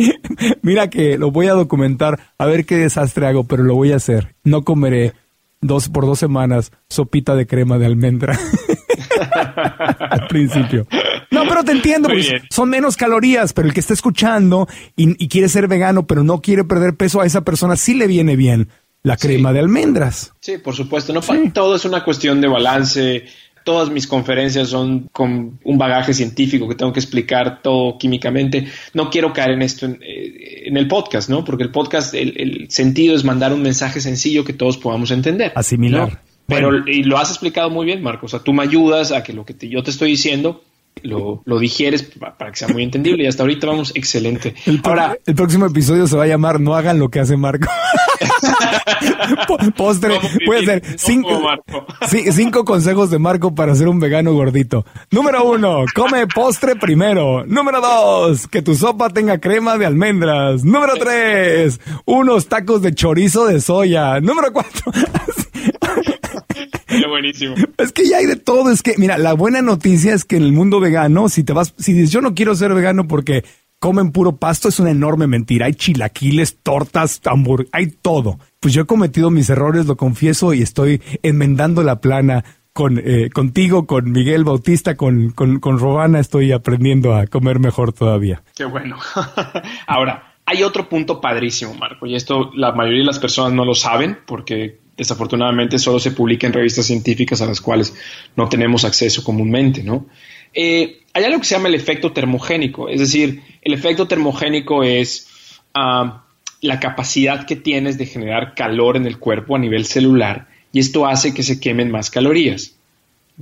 mira que lo voy a documentar, a ver qué desastre hago, pero lo voy a hacer. No comeré dos por dos semanas sopita de crema de almendra al principio. No, pero te entiendo, son menos calorías, pero el que está escuchando y, quiere ser vegano, pero no quiere perder peso, a esa persona sí le viene bien la crema de almendras. Sí, por supuesto. No, todo es una cuestión de balance todas mis conferencias son con un bagaje científico que tengo que explicar todo químicamente. No quiero caer en esto en, eh, el podcast, ¿no? Porque el podcast, el, sentido es mandar un mensaje sencillo que todos podamos entender. Asimilar. Pero y lo has explicado muy bien, Marcos. O sea, tú me ayudas a que lo que yo te estoy diciendo lo, lo, digieres para que sea muy entendible y hasta ahorita vamos excelente. El, Ahora, el próximo episodio se va a llamar No hagan lo que hace Marco. Postre, puede ser cinco, cinco consejos de Marco para ser un vegano gordito. Número uno, come postre primero. Número dos, que tu sopa tenga crema de almendras. Número tres, unos tacos de chorizo de soya. Número cuatro, buenísimo. Es que ya hay de todo. Es que, mira, la buena noticia es que en el mundo vegano, si te vas, si dices yo no quiero ser vegano porque comen puro pasto, es una enorme mentira. Hay chilaquiles, tortas, tambor, hay todo. Pues yo he cometido mis errores, lo confieso, y estoy enmendando la plana con eh, contigo, con Miguel Bautista, con, con, con Robana, estoy aprendiendo a comer mejor todavía. Qué bueno. Ahora, hay otro punto padrísimo, Marco, y esto la mayoría de las personas no lo saben porque desafortunadamente solo se publica en revistas científicas a las cuales no tenemos acceso comúnmente, ¿no? Eh, hay algo que se llama el efecto termogénico, es decir, el efecto termogénico es ah, la capacidad que tienes de generar calor en el cuerpo a nivel celular y esto hace que se quemen más calorías.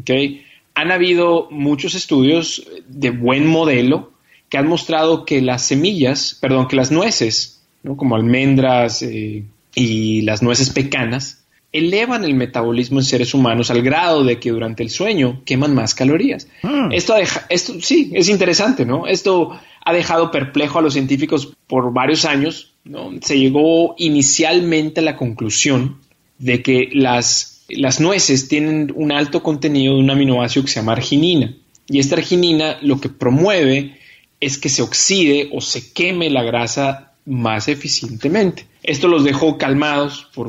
¿okay? Han habido muchos estudios de buen modelo que han mostrado que las semillas, perdón, que las nueces, como almendras eh, y las nueces pecanas, elevan el metabolismo en seres humanos al grado de que durante el sueño queman más calorías. Ah. Esto, esto sí, es interesante, ¿no? Esto ha dejado perplejo a los científicos por varios años. ¿no? Se llegó inicialmente a la conclusión de que las, las nueces tienen un alto contenido de un aminoácido que se llama arginina. Y esta arginina lo que promueve es que se oxide o se queme la grasa más eficientemente. Esto los dejó calmados por,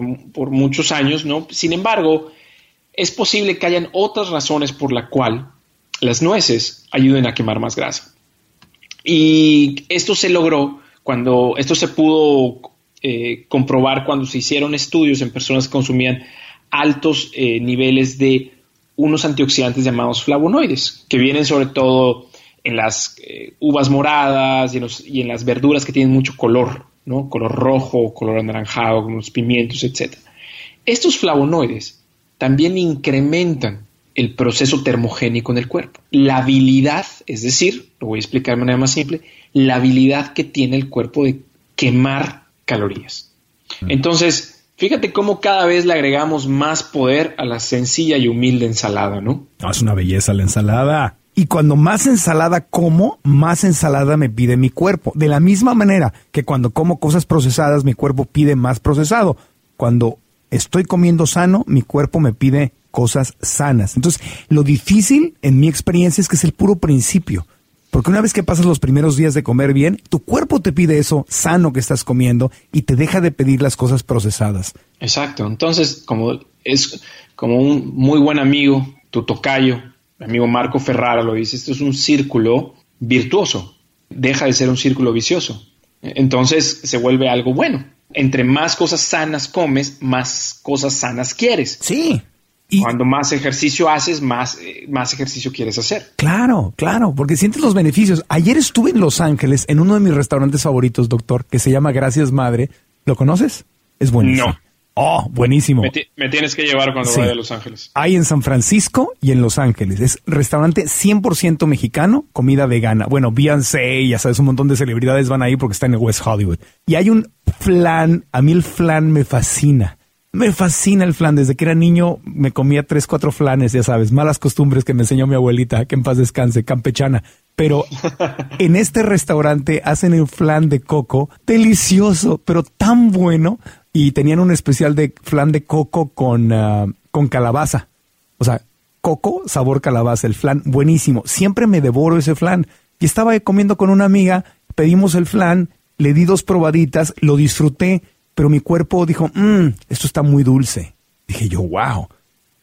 muchos años, ¿no? Sin embargo, es posible que hayan otras razones por la cual las nueces ayuden a quemar más grasa. Y esto se logró cuando, esto se pudo eh, comprobar cuando se hicieron estudios en personas que consumían altos eh, niveles de unos antioxidantes llamados flavonoides, que vienen sobre todo en las eh, uvas moradas y en, las verduras que tienen mucho color, ¿no? Color rojo, color anaranjado, como los pimientos, etc. Estos flavonoides también incrementan el proceso termogénico en el cuerpo. La habilidad, es decir, lo voy a explicar de manera más simple, la habilidad que tiene el cuerpo de quemar calorías. Mm. Entonces, fíjate cómo cada vez le agregamos más poder a la sencilla y humilde ensalada, ¿no? no es una belleza la ensalada. Y cuando más ensalada como, más ensalada me pide mi cuerpo. De la misma manera que cuando como cosas procesadas, mi cuerpo pide más procesado. Cuando estoy comiendo sano, mi cuerpo me pide cosas sanas. Entonces, lo difícil en mi experiencia es que es el puro principio. Porque una vez que pasas los primeros días de comer bien, tu cuerpo te pide eso sano que estás comiendo y te deja de pedir las cosas procesadas. Exacto. Entonces, como es como un muy buen amigo, tu tocayo, mi amigo Marco Ferrara lo dice, esto es un círculo virtuoso, deja de ser un círculo vicioso. Entonces se vuelve algo bueno. Entre más cosas sanas comes, más cosas sanas quieres. Sí. Y Cuando más ejercicio haces, más, eh, más ejercicio quieres hacer. Claro, claro, porque sientes los beneficios. Ayer estuve en Los Ángeles en uno de mis restaurantes favoritos, doctor, que se llama Gracias Madre. ¿Lo conoces? Es buenísimo. No. Oh, buenísimo. Me, tienes que llevar cuando vaya a Los Ángeles. Hay en San Francisco y en Los Ángeles. Es restaurante 100% mexicano, comida vegana. Bueno, Beyoncé, ya sabes, un montón de celebridades van ahí porque está en el West Hollywood. Y hay un flan, a mí el flan me fascina. Me fascina el flan. Desde que era niño me comía tres, cuatro flanes, ya sabes, malas costumbres que me enseñó mi abuelita, que en paz descanse, campechana. Pero en este restaurante hacen el flan de coco, delicioso, pero tan bueno. Y tenían un especial de flan de coco con, ah, con calabaza. O sea, coco, sabor calabaza, el flan buenísimo. Siempre me devoro ese flan. Y estaba comiendo con una amiga, pedimos el flan, le di dos probaditas, lo disfruté pero mi cuerpo dijo, mmm, esto está muy dulce. Dije yo, wow,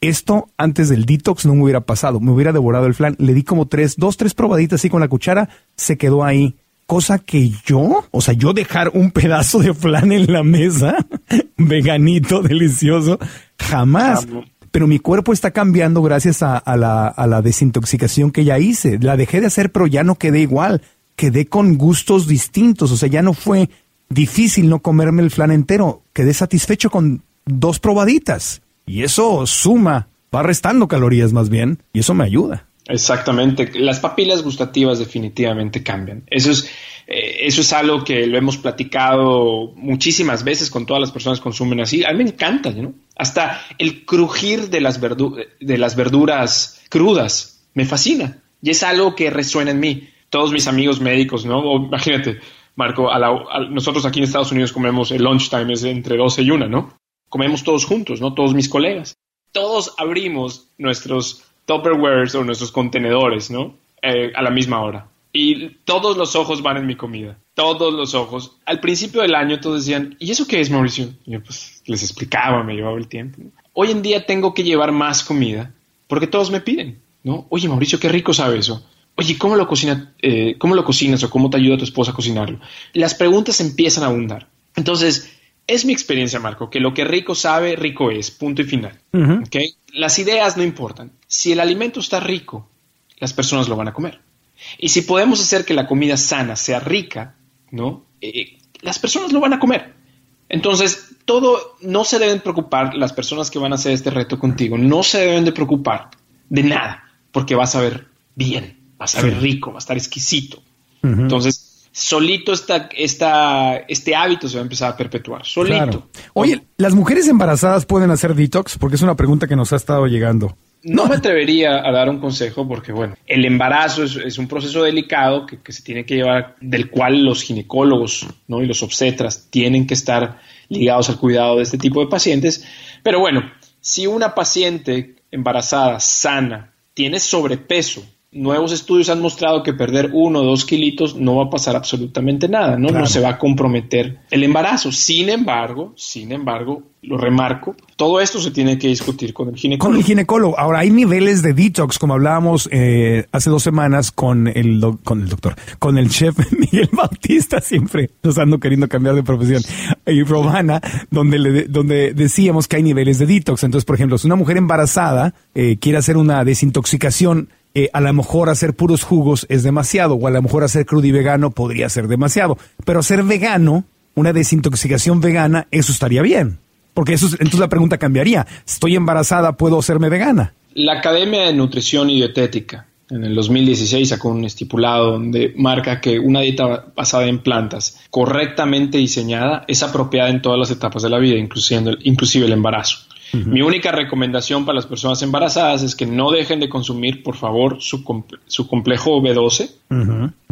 esto antes del detox no me hubiera pasado, me hubiera devorado el flan. Le di como tres, dos, tres probaditas así con la cuchara, se quedó ahí. Cosa que yo, o sea, yo dejar un pedazo de flan en la mesa, veganito, delicioso, jamás. Pero mi cuerpo está cambiando gracias a, la, a la desintoxicación que ya hice. La dejé de hacer, pero ya no quedé igual. Quedé con gustos distintos. O sea, ya no fue difícil no comerme el flan entero. Quedé satisfecho con dos probaditas. Y eso suma, va restando calorías más bien, y eso me ayuda. Exactamente. Las papilas gustativas definitivamente cambian. Eso es, eh, eso es algo que lo hemos platicado muchísimas veces con todas las personas que consumen así. A mí me encanta, ¿no? Hasta el crujir de las, de las verduras crudas me fascina. Y es algo que resuena en mí. Todos mis amigos médicos, ¿no? imagínate, Marco, nosotros aquí en Estados Unidos comemos el lunchtime es entre 12 y 1, ¿no? Comemos todos juntos, ¿no? Todos mis colegas. Todos abrimos nuestros Tupperwares o nuestros contenedores, ¿no? Eh, a la misma hora. Y todos los ojos van en mi comida. Todos los ojos. Al principio del año todos decían, ¿y eso qué es, Mauricio? Y yo pues les explicaba, me llevaba el tiempo. Hoy en día tengo que llevar más comida porque todos me piden, ¿no? Oye, Mauricio, qué rico sabe eso oye, ¿cómo lo, cocina, eh, ¿cómo lo cocinas o cómo te ayuda tu esposa a cocinarlo? Las preguntas empiezan a abundar. Entonces, es mi experiencia, Marco, que lo que rico sabe, rico es, punto y final. Las ideas no importan. Si el alimento está rico, las personas lo van a comer. Y si podemos hacer que la comida sana sea rica, ¿no? Eh, las personas lo van a comer. Entonces, todo, no se deben preocupar las personas que van a hacer este reto contigo, no se deben de preocupar de nada, porque vas a ver bien va a estar rico, va a estar exquisito. Entonces, solito esta, esta, este hábito se va a empezar a perpetuar, solito. Oye, ¿las mujeres embarazadas pueden hacer detox? Porque es una pregunta que nos ha estado llegando. No, me atrevería a dar un consejo porque, bueno, el embarazo es, un proceso delicado que, que, se tiene que llevar, del cual los ginecólogos ¿no? y los obstetras tienen que estar ligados al cuidado de este tipo de pacientes. Pero bueno, si una paciente embarazada, sana, tiene sobrepeso, nuevos estudios han mostrado que perder uno o dos kilitos no va a pasar absolutamente nada, ¿no? No se va a comprometer el embarazo. Sin embargo, sin embargo, lo remarco, todo esto se tiene que discutir con el ginecólogo. Con el ginecólogo. Ahora, hay niveles de detox, como hablábamos eh, hace dos semanas con el, con el doctor, con el chef Miguel Bautista, siempre nos ando queriendo cambiar de profesión, y Romana, donde, le, donde decíamos que hay niveles de detox. Entonces, por ejemplo, si una mujer embarazada eh, quiere hacer una desintoxicación, eh, a lo mejor hacer puros jugos es demasiado, o a lo mejor hacer crudo y vegano podría ser demasiado. Pero hacer vegano, una desintoxicación vegana, eso estaría bien. Porque eso, entonces la pregunta cambiaría. Estoy embarazada, ¿puedo hacerme vegana? La Academia de Nutrición y Dietética en el 2016 sacó un estipulado donde marca que una dieta basada en plantas correctamente diseñada es apropiada en todas las etapas de la vida, inclusive, inclusive el embarazo. Mi única recomendación para las personas embarazadas es que no dejen de consumir, por favor, su, complejo B12.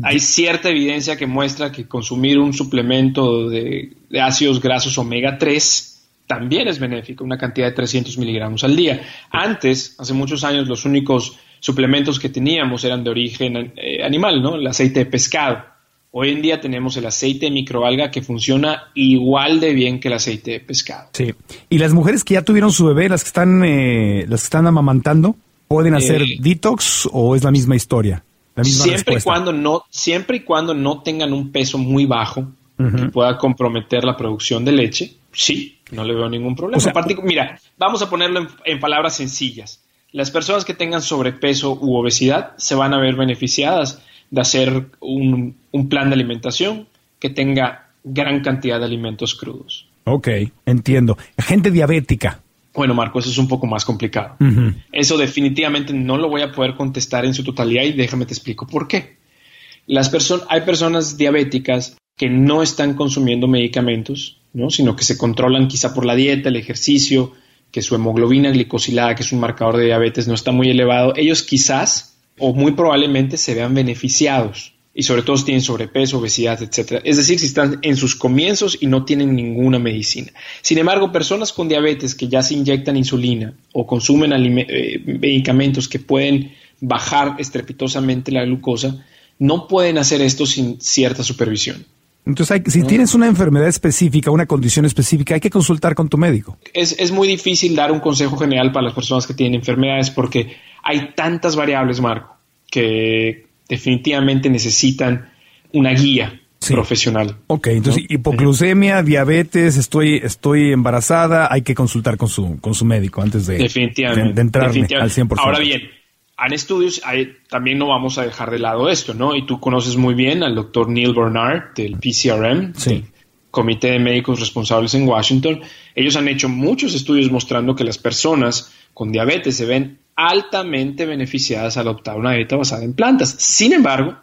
Hay cierta evidencia que muestra que consumir un suplemento de, ácidos grasos omega 3 también es benéfico, una cantidad de 300 miligramos al día. Antes, hace muchos años, los únicos suplementos que teníamos eran de origen eh, animal, ¿no? El aceite de pescado. Hoy en día tenemos el aceite de microalga que funciona igual de bien que el aceite de pescado. Sí. Y las mujeres que ya tuvieron su bebé, las que están, eh, las que están amamantando, pueden eh, hacer detox o es la misma historia. siempre y cuando no, siempre y cuando no tengan un peso muy bajo que pueda comprometer la producción de leche, sí, no le veo ningún problema. mira, vamos a ponerlo en palabras sencillas. Las personas que tengan sobrepeso u obesidad se van a ver beneficiadas de hacer un, plan de alimentación que tenga gran cantidad de alimentos crudos. Ok, entiendo. Gente diabética. Bueno, Marco, eso es un poco más complicado. Eso definitivamente no lo voy a poder contestar en su totalidad y déjame te explico por qué. Las personas, hay personas diabéticas que no están consumiendo medicamentos, ¿no? sino que se controlan quizá por la dieta, el ejercicio, que su hemoglobina glicosilada, que es un marcador de diabetes, no está muy elevado. Ellos quizás o muy probablemente se vean beneficiados y sobre todo si tienen sobrepeso, obesidad, etc. Es decir, si están en sus comienzos y no tienen ninguna medicina. Sin embargo, personas con diabetes que ya se inyectan insulina o consumen eh, medicamentos que pueden bajar estrepitosamente la glucosa, no pueden hacer esto sin cierta supervisión. Entonces, si tienes una enfermedad específica, una condición específica, hay que consultar con tu médico. Es, es muy difícil dar un consejo general para las personas que tienen enfermedades porque hay tantas variables, Marco, que definitivamente necesitan una guía profesional. Ok, entonces hipoglucemia, diabetes, estoy, estoy embarazada, hay que consultar con su, con su médico antes de, definitivamente, entrar al 100%. Ahora bien, en estudios también no vamos a dejar de lado esto, ¿no? Y tú conoces muy bien al doctor Neil Bernard del PCRM, Comité de Médicos Responsables en Washington. Ellos han hecho muchos estudios mostrando que las personas con diabetes se ven altamente beneficiadas al adoptar una dieta basada en plantas. Sin embargo,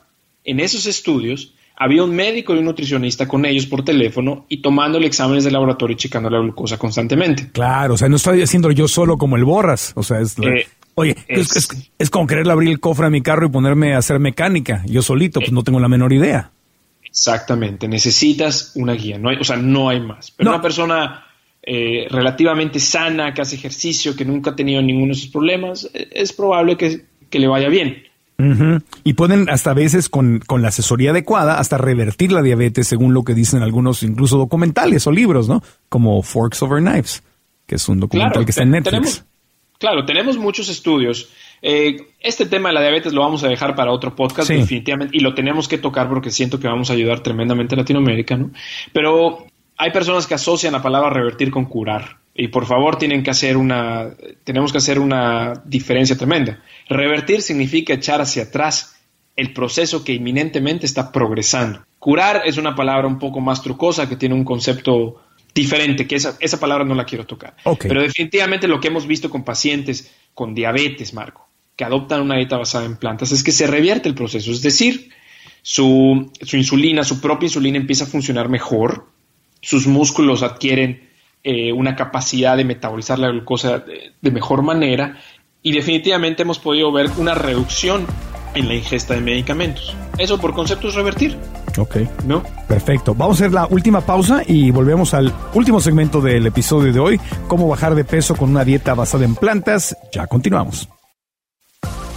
en esos estudios había un médico y un nutricionista con ellos por teléfono y tomándole exámenes de laboratorio y checando la glucosa constantemente. Claro, o sea, no estoy haciendo yo solo como el borras, o sea, es... Eh, oye, es, como querer abrir el cofre a mi carro y ponerme a hacer mecánica. Yo solito, pues no tengo la menor idea. Exactamente, necesitas una guía, no hay, o sea, no hay más. Pero una persona eh, relativamente sana, que hace ejercicio, que nunca ha tenido ninguno de esos problemas, eh, es probable que, le vaya bien. Y pueden hasta veces con, la asesoría adecuada hasta revertir la diabetes según lo que dicen algunos incluso documentales o libros, ¿no? Como Forks Over Knives, que es un documental que está en Netflix. Claro, tenemos muchos estudios. Eh, este tema de la diabetes lo vamos a dejar para otro podcast definitivamente y lo tenemos que tocar porque siento que vamos a ayudar tremendamente a Latinoamérica, ¿no? Pero hay personas que asocian la palabra revertir con curar. Y por favor tienen que hacer una, tenemos que hacer una diferencia tremenda. Revertir significa echar hacia atrás el proceso que inminentemente está progresando. Curar es una palabra un poco más trucosa que tiene un concepto diferente, que esa, esa palabra no la quiero tocar. Pero definitivamente lo que hemos visto con pacientes con diabetes, Marco, que adoptan una dieta basada en plantas, es que se revierte el proceso. Es decir, su, su insulina, su propia insulina empieza a funcionar mejor, sus músculos adquieren eh, una capacidad de metabolizar la glucosa de, mejor manera y definitivamente hemos podido ver una reducción en la ingesta de medicamentos. Eso por concepto es revertir. Ok. ¿No? Perfecto. Vamos a hacer la última pausa y volvemos al último segmento del episodio de hoy, cómo bajar de peso con una dieta basada en plantas. Ya continuamos.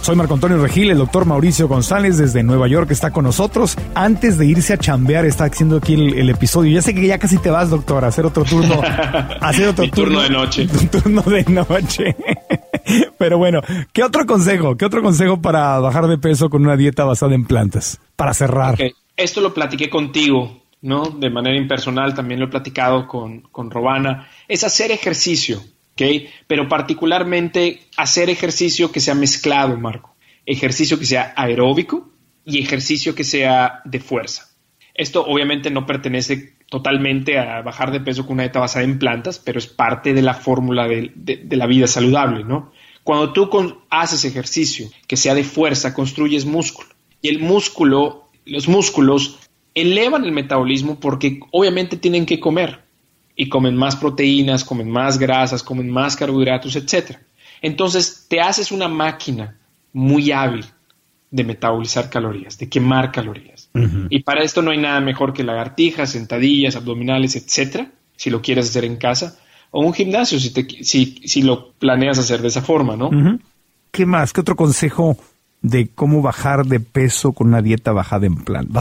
Soy Marco Antonio Regil, el doctor Mauricio González desde Nueva York está con nosotros. Antes de irse a chambear, está haciendo aquí el, episodio. Ya sé que ya casi te vas, doctor, a hacer otro turno. A hacer otro turno, de noche. turno de noche. Pero bueno, ¿qué otro consejo? ¿Qué otro consejo para bajar de peso con una dieta basada en plantas? Para cerrar. Esto lo platiqué contigo, ¿no? De manera impersonal, también lo he platicado con, con Robana. Es hacer ejercicio. Pero particularmente hacer ejercicio que sea mezclado, Marco. Ejercicio que sea aeróbico y ejercicio que sea de fuerza. Esto obviamente no pertenece totalmente a bajar de peso con una dieta basada en plantas, pero es parte de la fórmula de, la vida saludable, ¿no? Cuando tú haces ejercicio que sea de fuerza, construyes músculo. Y el músculo, los músculos elevan el metabolismo porque obviamente tienen que comer y comen más proteínas, comen más grasas, comen más carbohidratos, etc. Entonces te haces una máquina muy hábil de metabolizar calorías, de quemar calorías. Y para esto no hay nada mejor que lagartijas, sentadillas, abdominales, etc. Si lo quieres hacer en casa o un gimnasio, si, te, si, si lo planeas hacer de esa forma, ¿no? ¿Qué más? ¿Qué otro consejo de cómo bajar de peso con una dieta basada en plantas?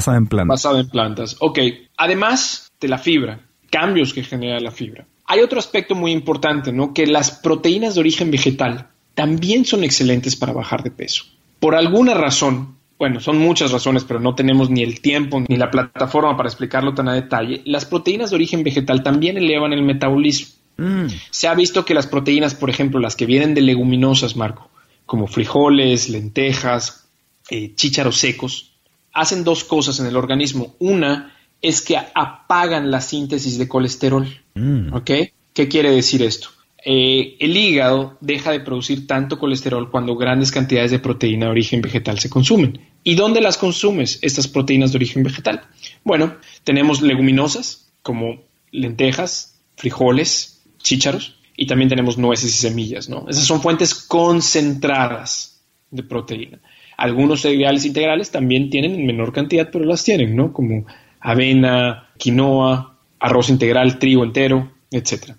Basada en plantas. Ok. Además de la fibra, cambios que genera la fibra. Hay otro aspecto muy importante, ¿no? Que las proteínas de origen vegetal también son excelentes para bajar de peso. Por alguna razón, bueno, son muchas razones, pero no tenemos ni el tiempo ni la plataforma para explicarlo tan a detalle, las proteínas de origen vegetal también elevan el metabolismo. Mm. Se ha visto que las proteínas, por ejemplo, las que vienen de leguminosas, Marco, como frijoles, lentejas, eh, chícharos secos, hacen dos cosas en el organismo. Una es que apagan la síntesis de colesterol. Mm. ¿Ok? ¿Qué quiere decir esto? Eh, el hígado deja de producir tanto colesterol cuando grandes cantidades de proteína de origen vegetal se consumen. ¿Y dónde las consumes estas proteínas de origen vegetal? Bueno, tenemos leguminosas como lentejas, frijoles, chícharos y también tenemos nueces y semillas, ¿no? Esas son fuentes concentradas de proteína. Algunos cereales integrales también tienen en menor cantidad, pero las tienen, ¿no? Como avena, quinoa, arroz integral, trigo entero, etc.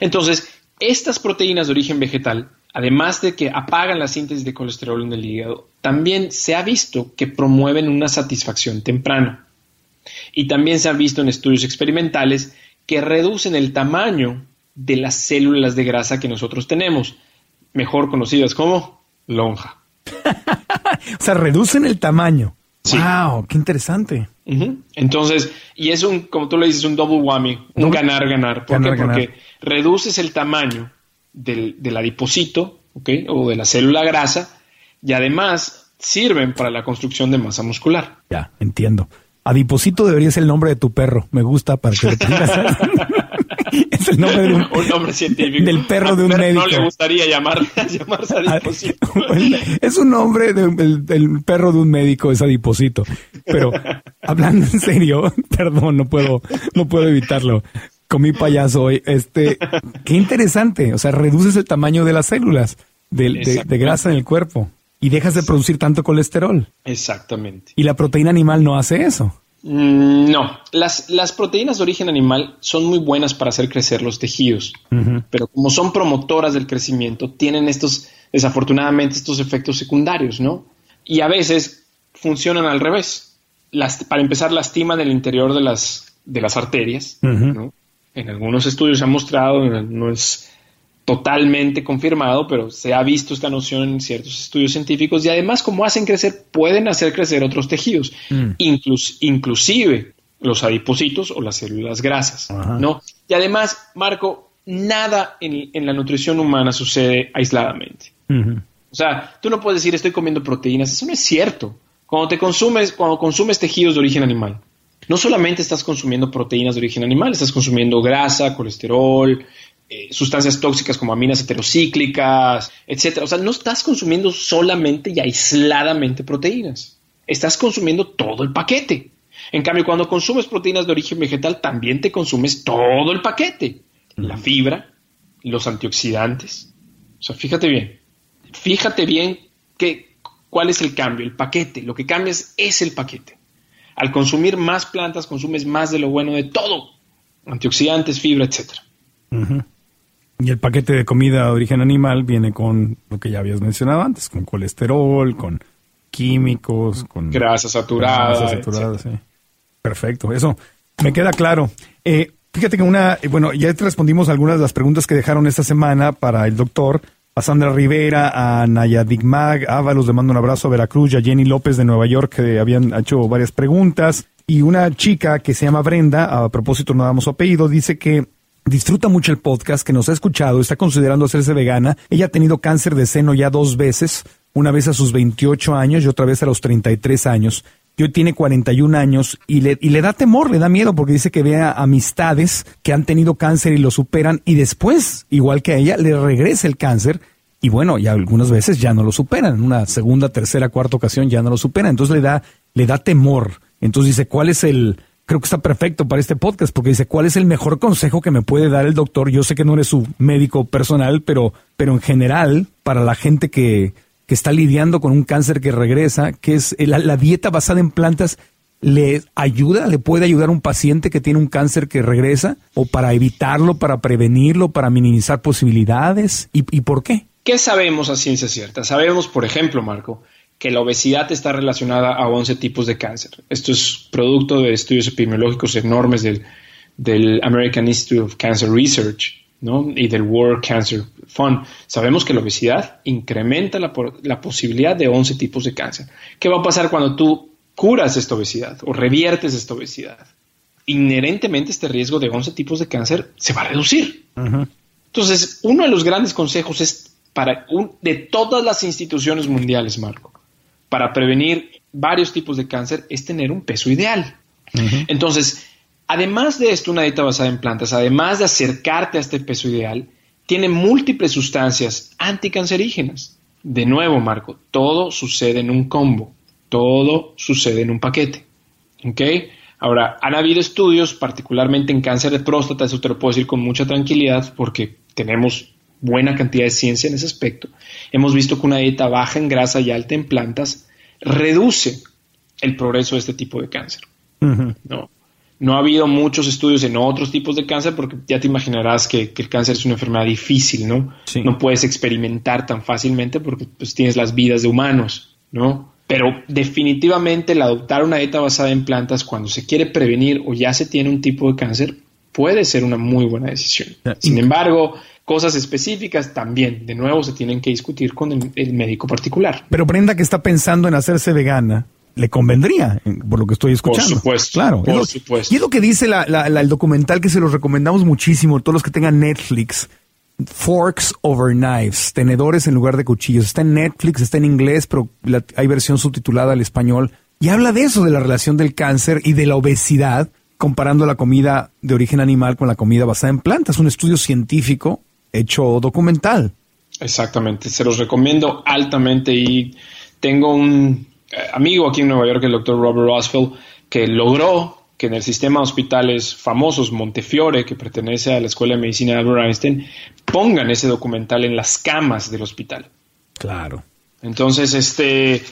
Entonces, estas proteínas de origen vegetal, además de que apagan la síntesis de colesterol en el hígado, también se ha visto que promueven una satisfacción temprana. Y también se ha visto en estudios experimentales que reducen el tamaño de las células de grasa que nosotros tenemos, mejor conocidas como lonja. O sea, reducen el tamaño. Sí. Wow, qué interesante. Entonces, y es un, como tú le dices, un double whammy, un Doble- ganar-ganar. ¿Por Ganar, qué? Porque ganar. reduces el tamaño del, del adipocito, ¿ok? O de la célula grasa, y además sirven para la construcción de masa muscular. Ya, entiendo. Adiposito debería ser el nombre de tu perro. Me gusta para que le pongas. es el nombre de un, Un nombre científico. Del perro de un Bert médico. No le gustaría llamar, llamarse adipocito. es un nombre del del perro de un médico, es adiposito. Pero hablando en serio, perdón, no puedo, no puedo evitarlo. Comí payaso hoy. Este, qué interesante. O sea, reduces el tamaño de las células de, de- de grasa en el cuerpo y dejas de producir tanto colesterol. Exactamente. Y la proteína animal no hace eso. Mm, No, las, las proteínas de origen animal son muy buenas para hacer crecer los tejidos, pero como son promotoras del crecimiento, tienen estos, desafortunadamente, estos efectos secundarios, ¿no? Y a veces funcionan al revés. Las, para empezar, lastiman el interior de las, de las arterias. En algunos estudios se ha mostrado, no es totalmente confirmado, pero se ha visto esta noción en ciertos estudios científicos y además como hacen crecer, pueden hacer crecer otros tejidos, Mm. inclus- inclusive los adipocitos o las células grasas, Ajá. ¿no? Y además, Marco, nada en, en la nutrición humana sucede aisladamente. O sea, tú no puedes decir estoy comiendo proteínas, eso no es cierto. Cuando te consumes, cuando consumes tejidos de origen animal, no solamente estás consumiendo proteínas de origen animal, estás consumiendo grasa, colesterol, eh, sustancias tóxicas como aminas heterocíclicas, etcétera. O sea, no estás consumiendo solamente y aisladamente proteínas. Estás consumiendo todo el paquete. En cambio, cuando consumes proteínas de origen vegetal, también te consumes todo el paquete. La fibra, los antioxidantes. O sea, fíjate bien. Fíjate bien que, cuál es el cambio, el paquete. Lo que cambias es el paquete. Al consumir más plantas, consumes más de lo bueno de todo. Antioxidantes, fibra, etcétera. Y el paquete de comida de origen animal viene con lo que ya habías mencionado antes, con colesterol, con químicos, con Grasa saturada, grasas saturadas, sí. Perfecto, eso me queda claro. Eh, fíjate que una, eh, bueno, ya te respondimos algunas de las preguntas que dejaron esta semana para el doctor. A Sandra Rivera, a Naya Digmag, Ábalos, le mando un abrazo a Veracruz, y a Jenny López de Nueva York, que habían hecho varias preguntas. Y una chica que se llama Brenda, a propósito no damos su apellido, dice que disfruta mucho el podcast, que nos ha escuchado, está considerando hacerse vegana. Ella ha tenido cáncer de seno ya dos veces, una vez a sus 28 años y otra vez a los 33 años. Y hoy tiene 41 años y le, y le da temor, le da miedo porque dice que ve a amistades que han tenido cáncer y lo superan y después, igual que a ella, le regresa el cáncer y bueno, ya algunas veces ya no lo superan. En una segunda, tercera, cuarta ocasión ya no lo superan. Entonces le da, le da temor. Entonces dice, ¿cuál es el, creo que está perfecto para este podcast porque dice, ¿cuál es el mejor consejo que me puede dar el doctor? Yo sé que no eres su médico personal, pero, pero en general, para la gente que, que está lidiando con un cáncer que regresa, que es la, la dieta basada en plantas, ¿le ayuda? ¿Le puede ayudar a un paciente que tiene un cáncer que regresa? ¿O para evitarlo, para prevenirlo, para minimizar posibilidades? ¿Y, y por qué? ¿Qué sabemos a ciencia cierta? Sabemos, por ejemplo, Marco, que la obesidad está relacionada a 11 tipos de cáncer. Esto es producto de estudios epidemiológicos enormes del, del American Institute of Cancer Research ¿no? y del World Cancer Fund. Sabemos que la obesidad incrementa la, la posibilidad de 11 tipos de cáncer. ¿Qué va a pasar cuando tú curas esta obesidad o reviertes esta obesidad? Inherentemente este riesgo de 11 tipos de cáncer se va a reducir. Uh -huh. Entonces, uno de los grandes consejos es para un, de todas las instituciones mundiales, Marco, para prevenir varios tipos de cáncer es tener un peso ideal. Uh -huh. Entonces, Además de esto, una dieta basada en plantas, además de acercarte a este peso ideal, tiene múltiples sustancias anticancerígenas. De nuevo, Marco, todo sucede en un combo, todo sucede en un paquete. ¿Ok? Ahora, han habido estudios, particularmente en cáncer de próstata, eso te lo puedo decir con mucha tranquilidad porque tenemos buena cantidad de ciencia en ese aspecto. Hemos visto que una dieta baja en grasa y alta en plantas reduce el progreso de este tipo de cáncer. No. No ha habido muchos estudios en otros tipos de cáncer porque ya te imaginarás que, el cáncer es una enfermedad difícil, ¿no? No puedes experimentar tan fácilmente porque pues, tienes las vidas de humanos, ¿no? Pero definitivamente el adoptar una dieta basada en plantas cuando se quiere prevenir o ya se tiene un tipo de cáncer puede ser una muy buena decisión. Sin embargo, cosas específicas también, de nuevo, se tienen que discutir con el, el médico particular. Pero Brenda que está pensando en hacerse vegana, le convendría, por lo que estoy escuchando. Por supuesto. Claro. Por lo, supuesto. Y es lo que dice la, la, el documental que se los recomendamos muchísimo, todos los que tengan Netflix. Forks over knives, tenedores en lugar de cuchillos. Está en Netflix, está en inglés, pero hay versión subtitulada al español. Y habla de eso, de la relación del cáncer y de la obesidad, comparando la comida de origen animal con la comida basada en plantas. Un estudio científico hecho documental. Exactamente, se los recomiendo altamente y tengo un eh, amigo aquí en Nueva York, el doctor Robert Roswell, que logró que en el sistema de hospitales famosos Montefiore, que pertenece a la Escuela de Medicina de Albert Einstein, pongan ese documental en las camas del hospital. Claro. Entonces, este,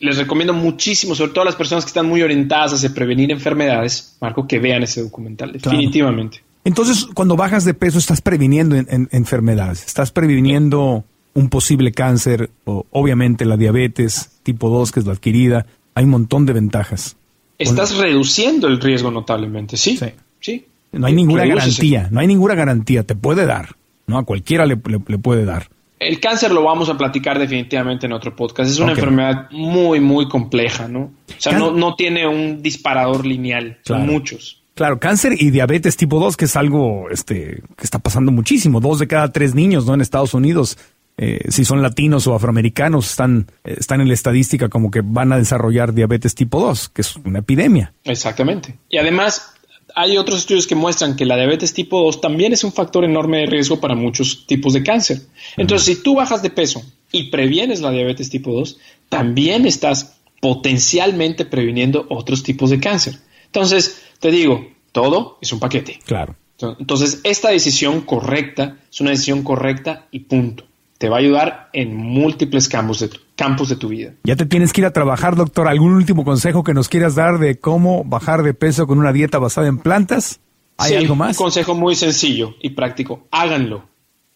les recomiendo muchísimo, sobre todo a las personas que están muy orientadas hacia prevenir enfermedades, Marco, que vean ese documental, definitivamente. Entonces, cuando bajas de peso, estás previniendo enfermedades, estás previniendo un posible cáncer, o obviamente la diabetes tipo 2, que es la adquirida. Hay un montón de ventajas. Estás reduciendo el riesgo notablemente, sí. Sí. No hay ninguna garantía, no hay ninguna garantía, te puede dar, ¿no? A cualquiera le, puede dar. El cáncer lo vamos a platicar definitivamente en otro podcast. Es una enfermedad muy, muy compleja, ¿no? O sea, no, no, tiene un disparador lineal, son muchos. Claro, cáncer y diabetes tipo 2, que es algo este, que está pasando muchísimo. Dos de cada tres niños ¿no? en Estados Unidos eh, si son latinos o afroamericanos, están, eh, están en la estadística como que van a desarrollar diabetes tipo 2, que es una epidemia. Exactamente. Y además, hay otros estudios que muestran que la diabetes tipo 2 también es un factor enorme de riesgo para muchos tipos de cáncer. Entonces, si tú bajas de peso y previenes la diabetes tipo 2, también estás potencialmente previniendo otros tipos de cáncer. Entonces, te digo, todo es un paquete. Claro. Entonces, esta decisión correcta es una decisión correcta y punto te va a ayudar en múltiples campos de, tu, campos de tu vida. Ya te tienes que ir a trabajar, doctor. ¿Algún último consejo que nos quieras dar de cómo bajar de peso con una dieta basada en plantas? ¿Hay algo más? Un consejo muy sencillo y práctico. Háganlo.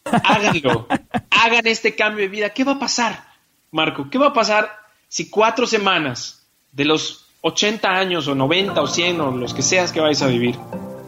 Háganlo. Hagan este cambio de vida. ¿Qué va a pasar, Marco? ¿Qué va a pasar si cuatro semanas de los 80 años o 90 o 100 o los que seas que vais a vivir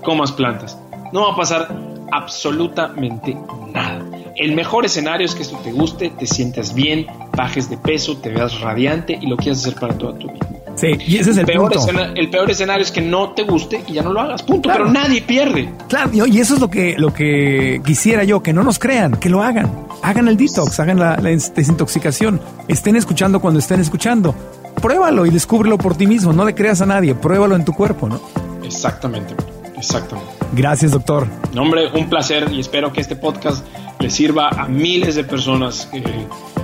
comas plantas? No va a pasar absolutamente nada. El mejor escenario es que esto te guste, te sientas bien, bajes de peso, te veas radiante y lo quieras hacer para toda tu vida. Sí, y ese es el, peor punto. el peor escenario es que no te guste y ya no lo hagas, punto. Pero nadie pierde. Claro, y eso es lo que, lo que quisiera yo, que no nos crean, que lo hagan. Hagan el detox, hagan la, desintoxicación. Estén escuchando cuando estén escuchando. Pruébalo y descúbrelo por ti mismo. No le creas a nadie, pruébalo en tu cuerpo, ¿no? Exactamente, exactamente. Gracias, doctor. No, hombre, un placer y espero que este podcast le sirva a miles de personas eh,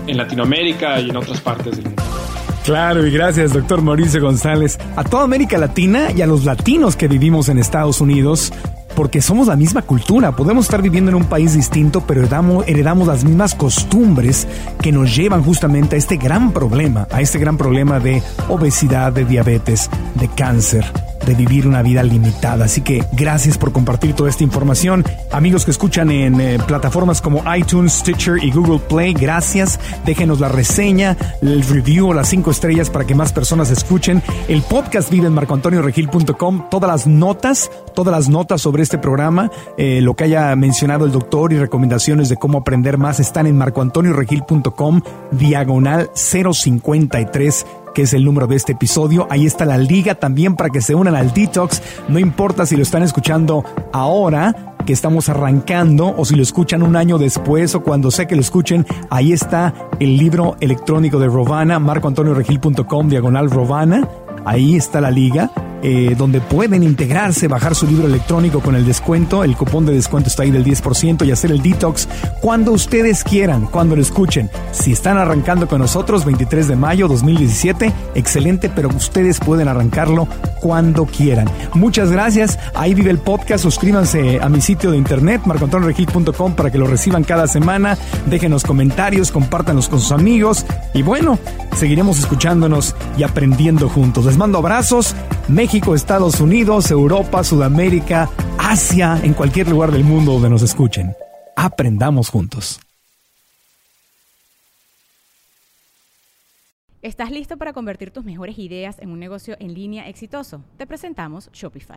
en Latinoamérica y en otras partes del mundo. Claro, y gracias, doctor Mauricio González. A toda América Latina y a los latinos que vivimos en Estados Unidos, porque somos la misma cultura. Podemos estar viviendo en un país distinto, pero heredamos, heredamos, las mismas costumbres que nos llevan justamente a este gran problema, a este gran problema de obesidad, de diabetes, de cáncer de vivir una vida limitada. Así que gracias por compartir toda esta información. Amigos que escuchan en eh, plataformas como iTunes, Stitcher y Google Play, gracias. Déjenos la reseña, el review o las cinco estrellas para que más personas escuchen. El podcast vive en marcoantonioregil.com. Todas las notas, todas las notas sobre este programa, eh, lo que haya mencionado el doctor y recomendaciones de cómo aprender más están en marcoantonioregil.com, diagonal 053 que es el número de este episodio. Ahí está la liga también para que se unan al detox. No importa si lo están escuchando ahora que estamos arrancando o si lo escuchan un año después o cuando sé que lo escuchen, ahí está el libro electrónico de Rovana, marcoantonioregil.com, diagonal Rovana Ahí está la liga. eh, donde pueden integrarse, bajar su libro electrónico con el descuento. El cupón de descuento está ahí del 10% y hacer el detox cuando ustedes quieran, cuando lo escuchen. Si están arrancando con nosotros, 23 de mayo 2017, excelente, pero ustedes pueden arrancarlo cuando quieran. Muchas gracias. Ahí vive el podcast. Suscríbanse a mi sitio de internet, marcoantonregil.com, para que lo reciban cada semana. Déjenos comentarios, compártanos con sus amigos. Y bueno, seguiremos escuchándonos y aprendiendo juntos. Mando abrazos. México, Estados Unidos, Europa, Sudamérica, Asia, en cualquier lugar del mundo donde nos escuchen. Aprendamos juntos. ¿Estás listo para convertir tus mejores ideas en un negocio en línea exitoso? Te presentamos Shopify.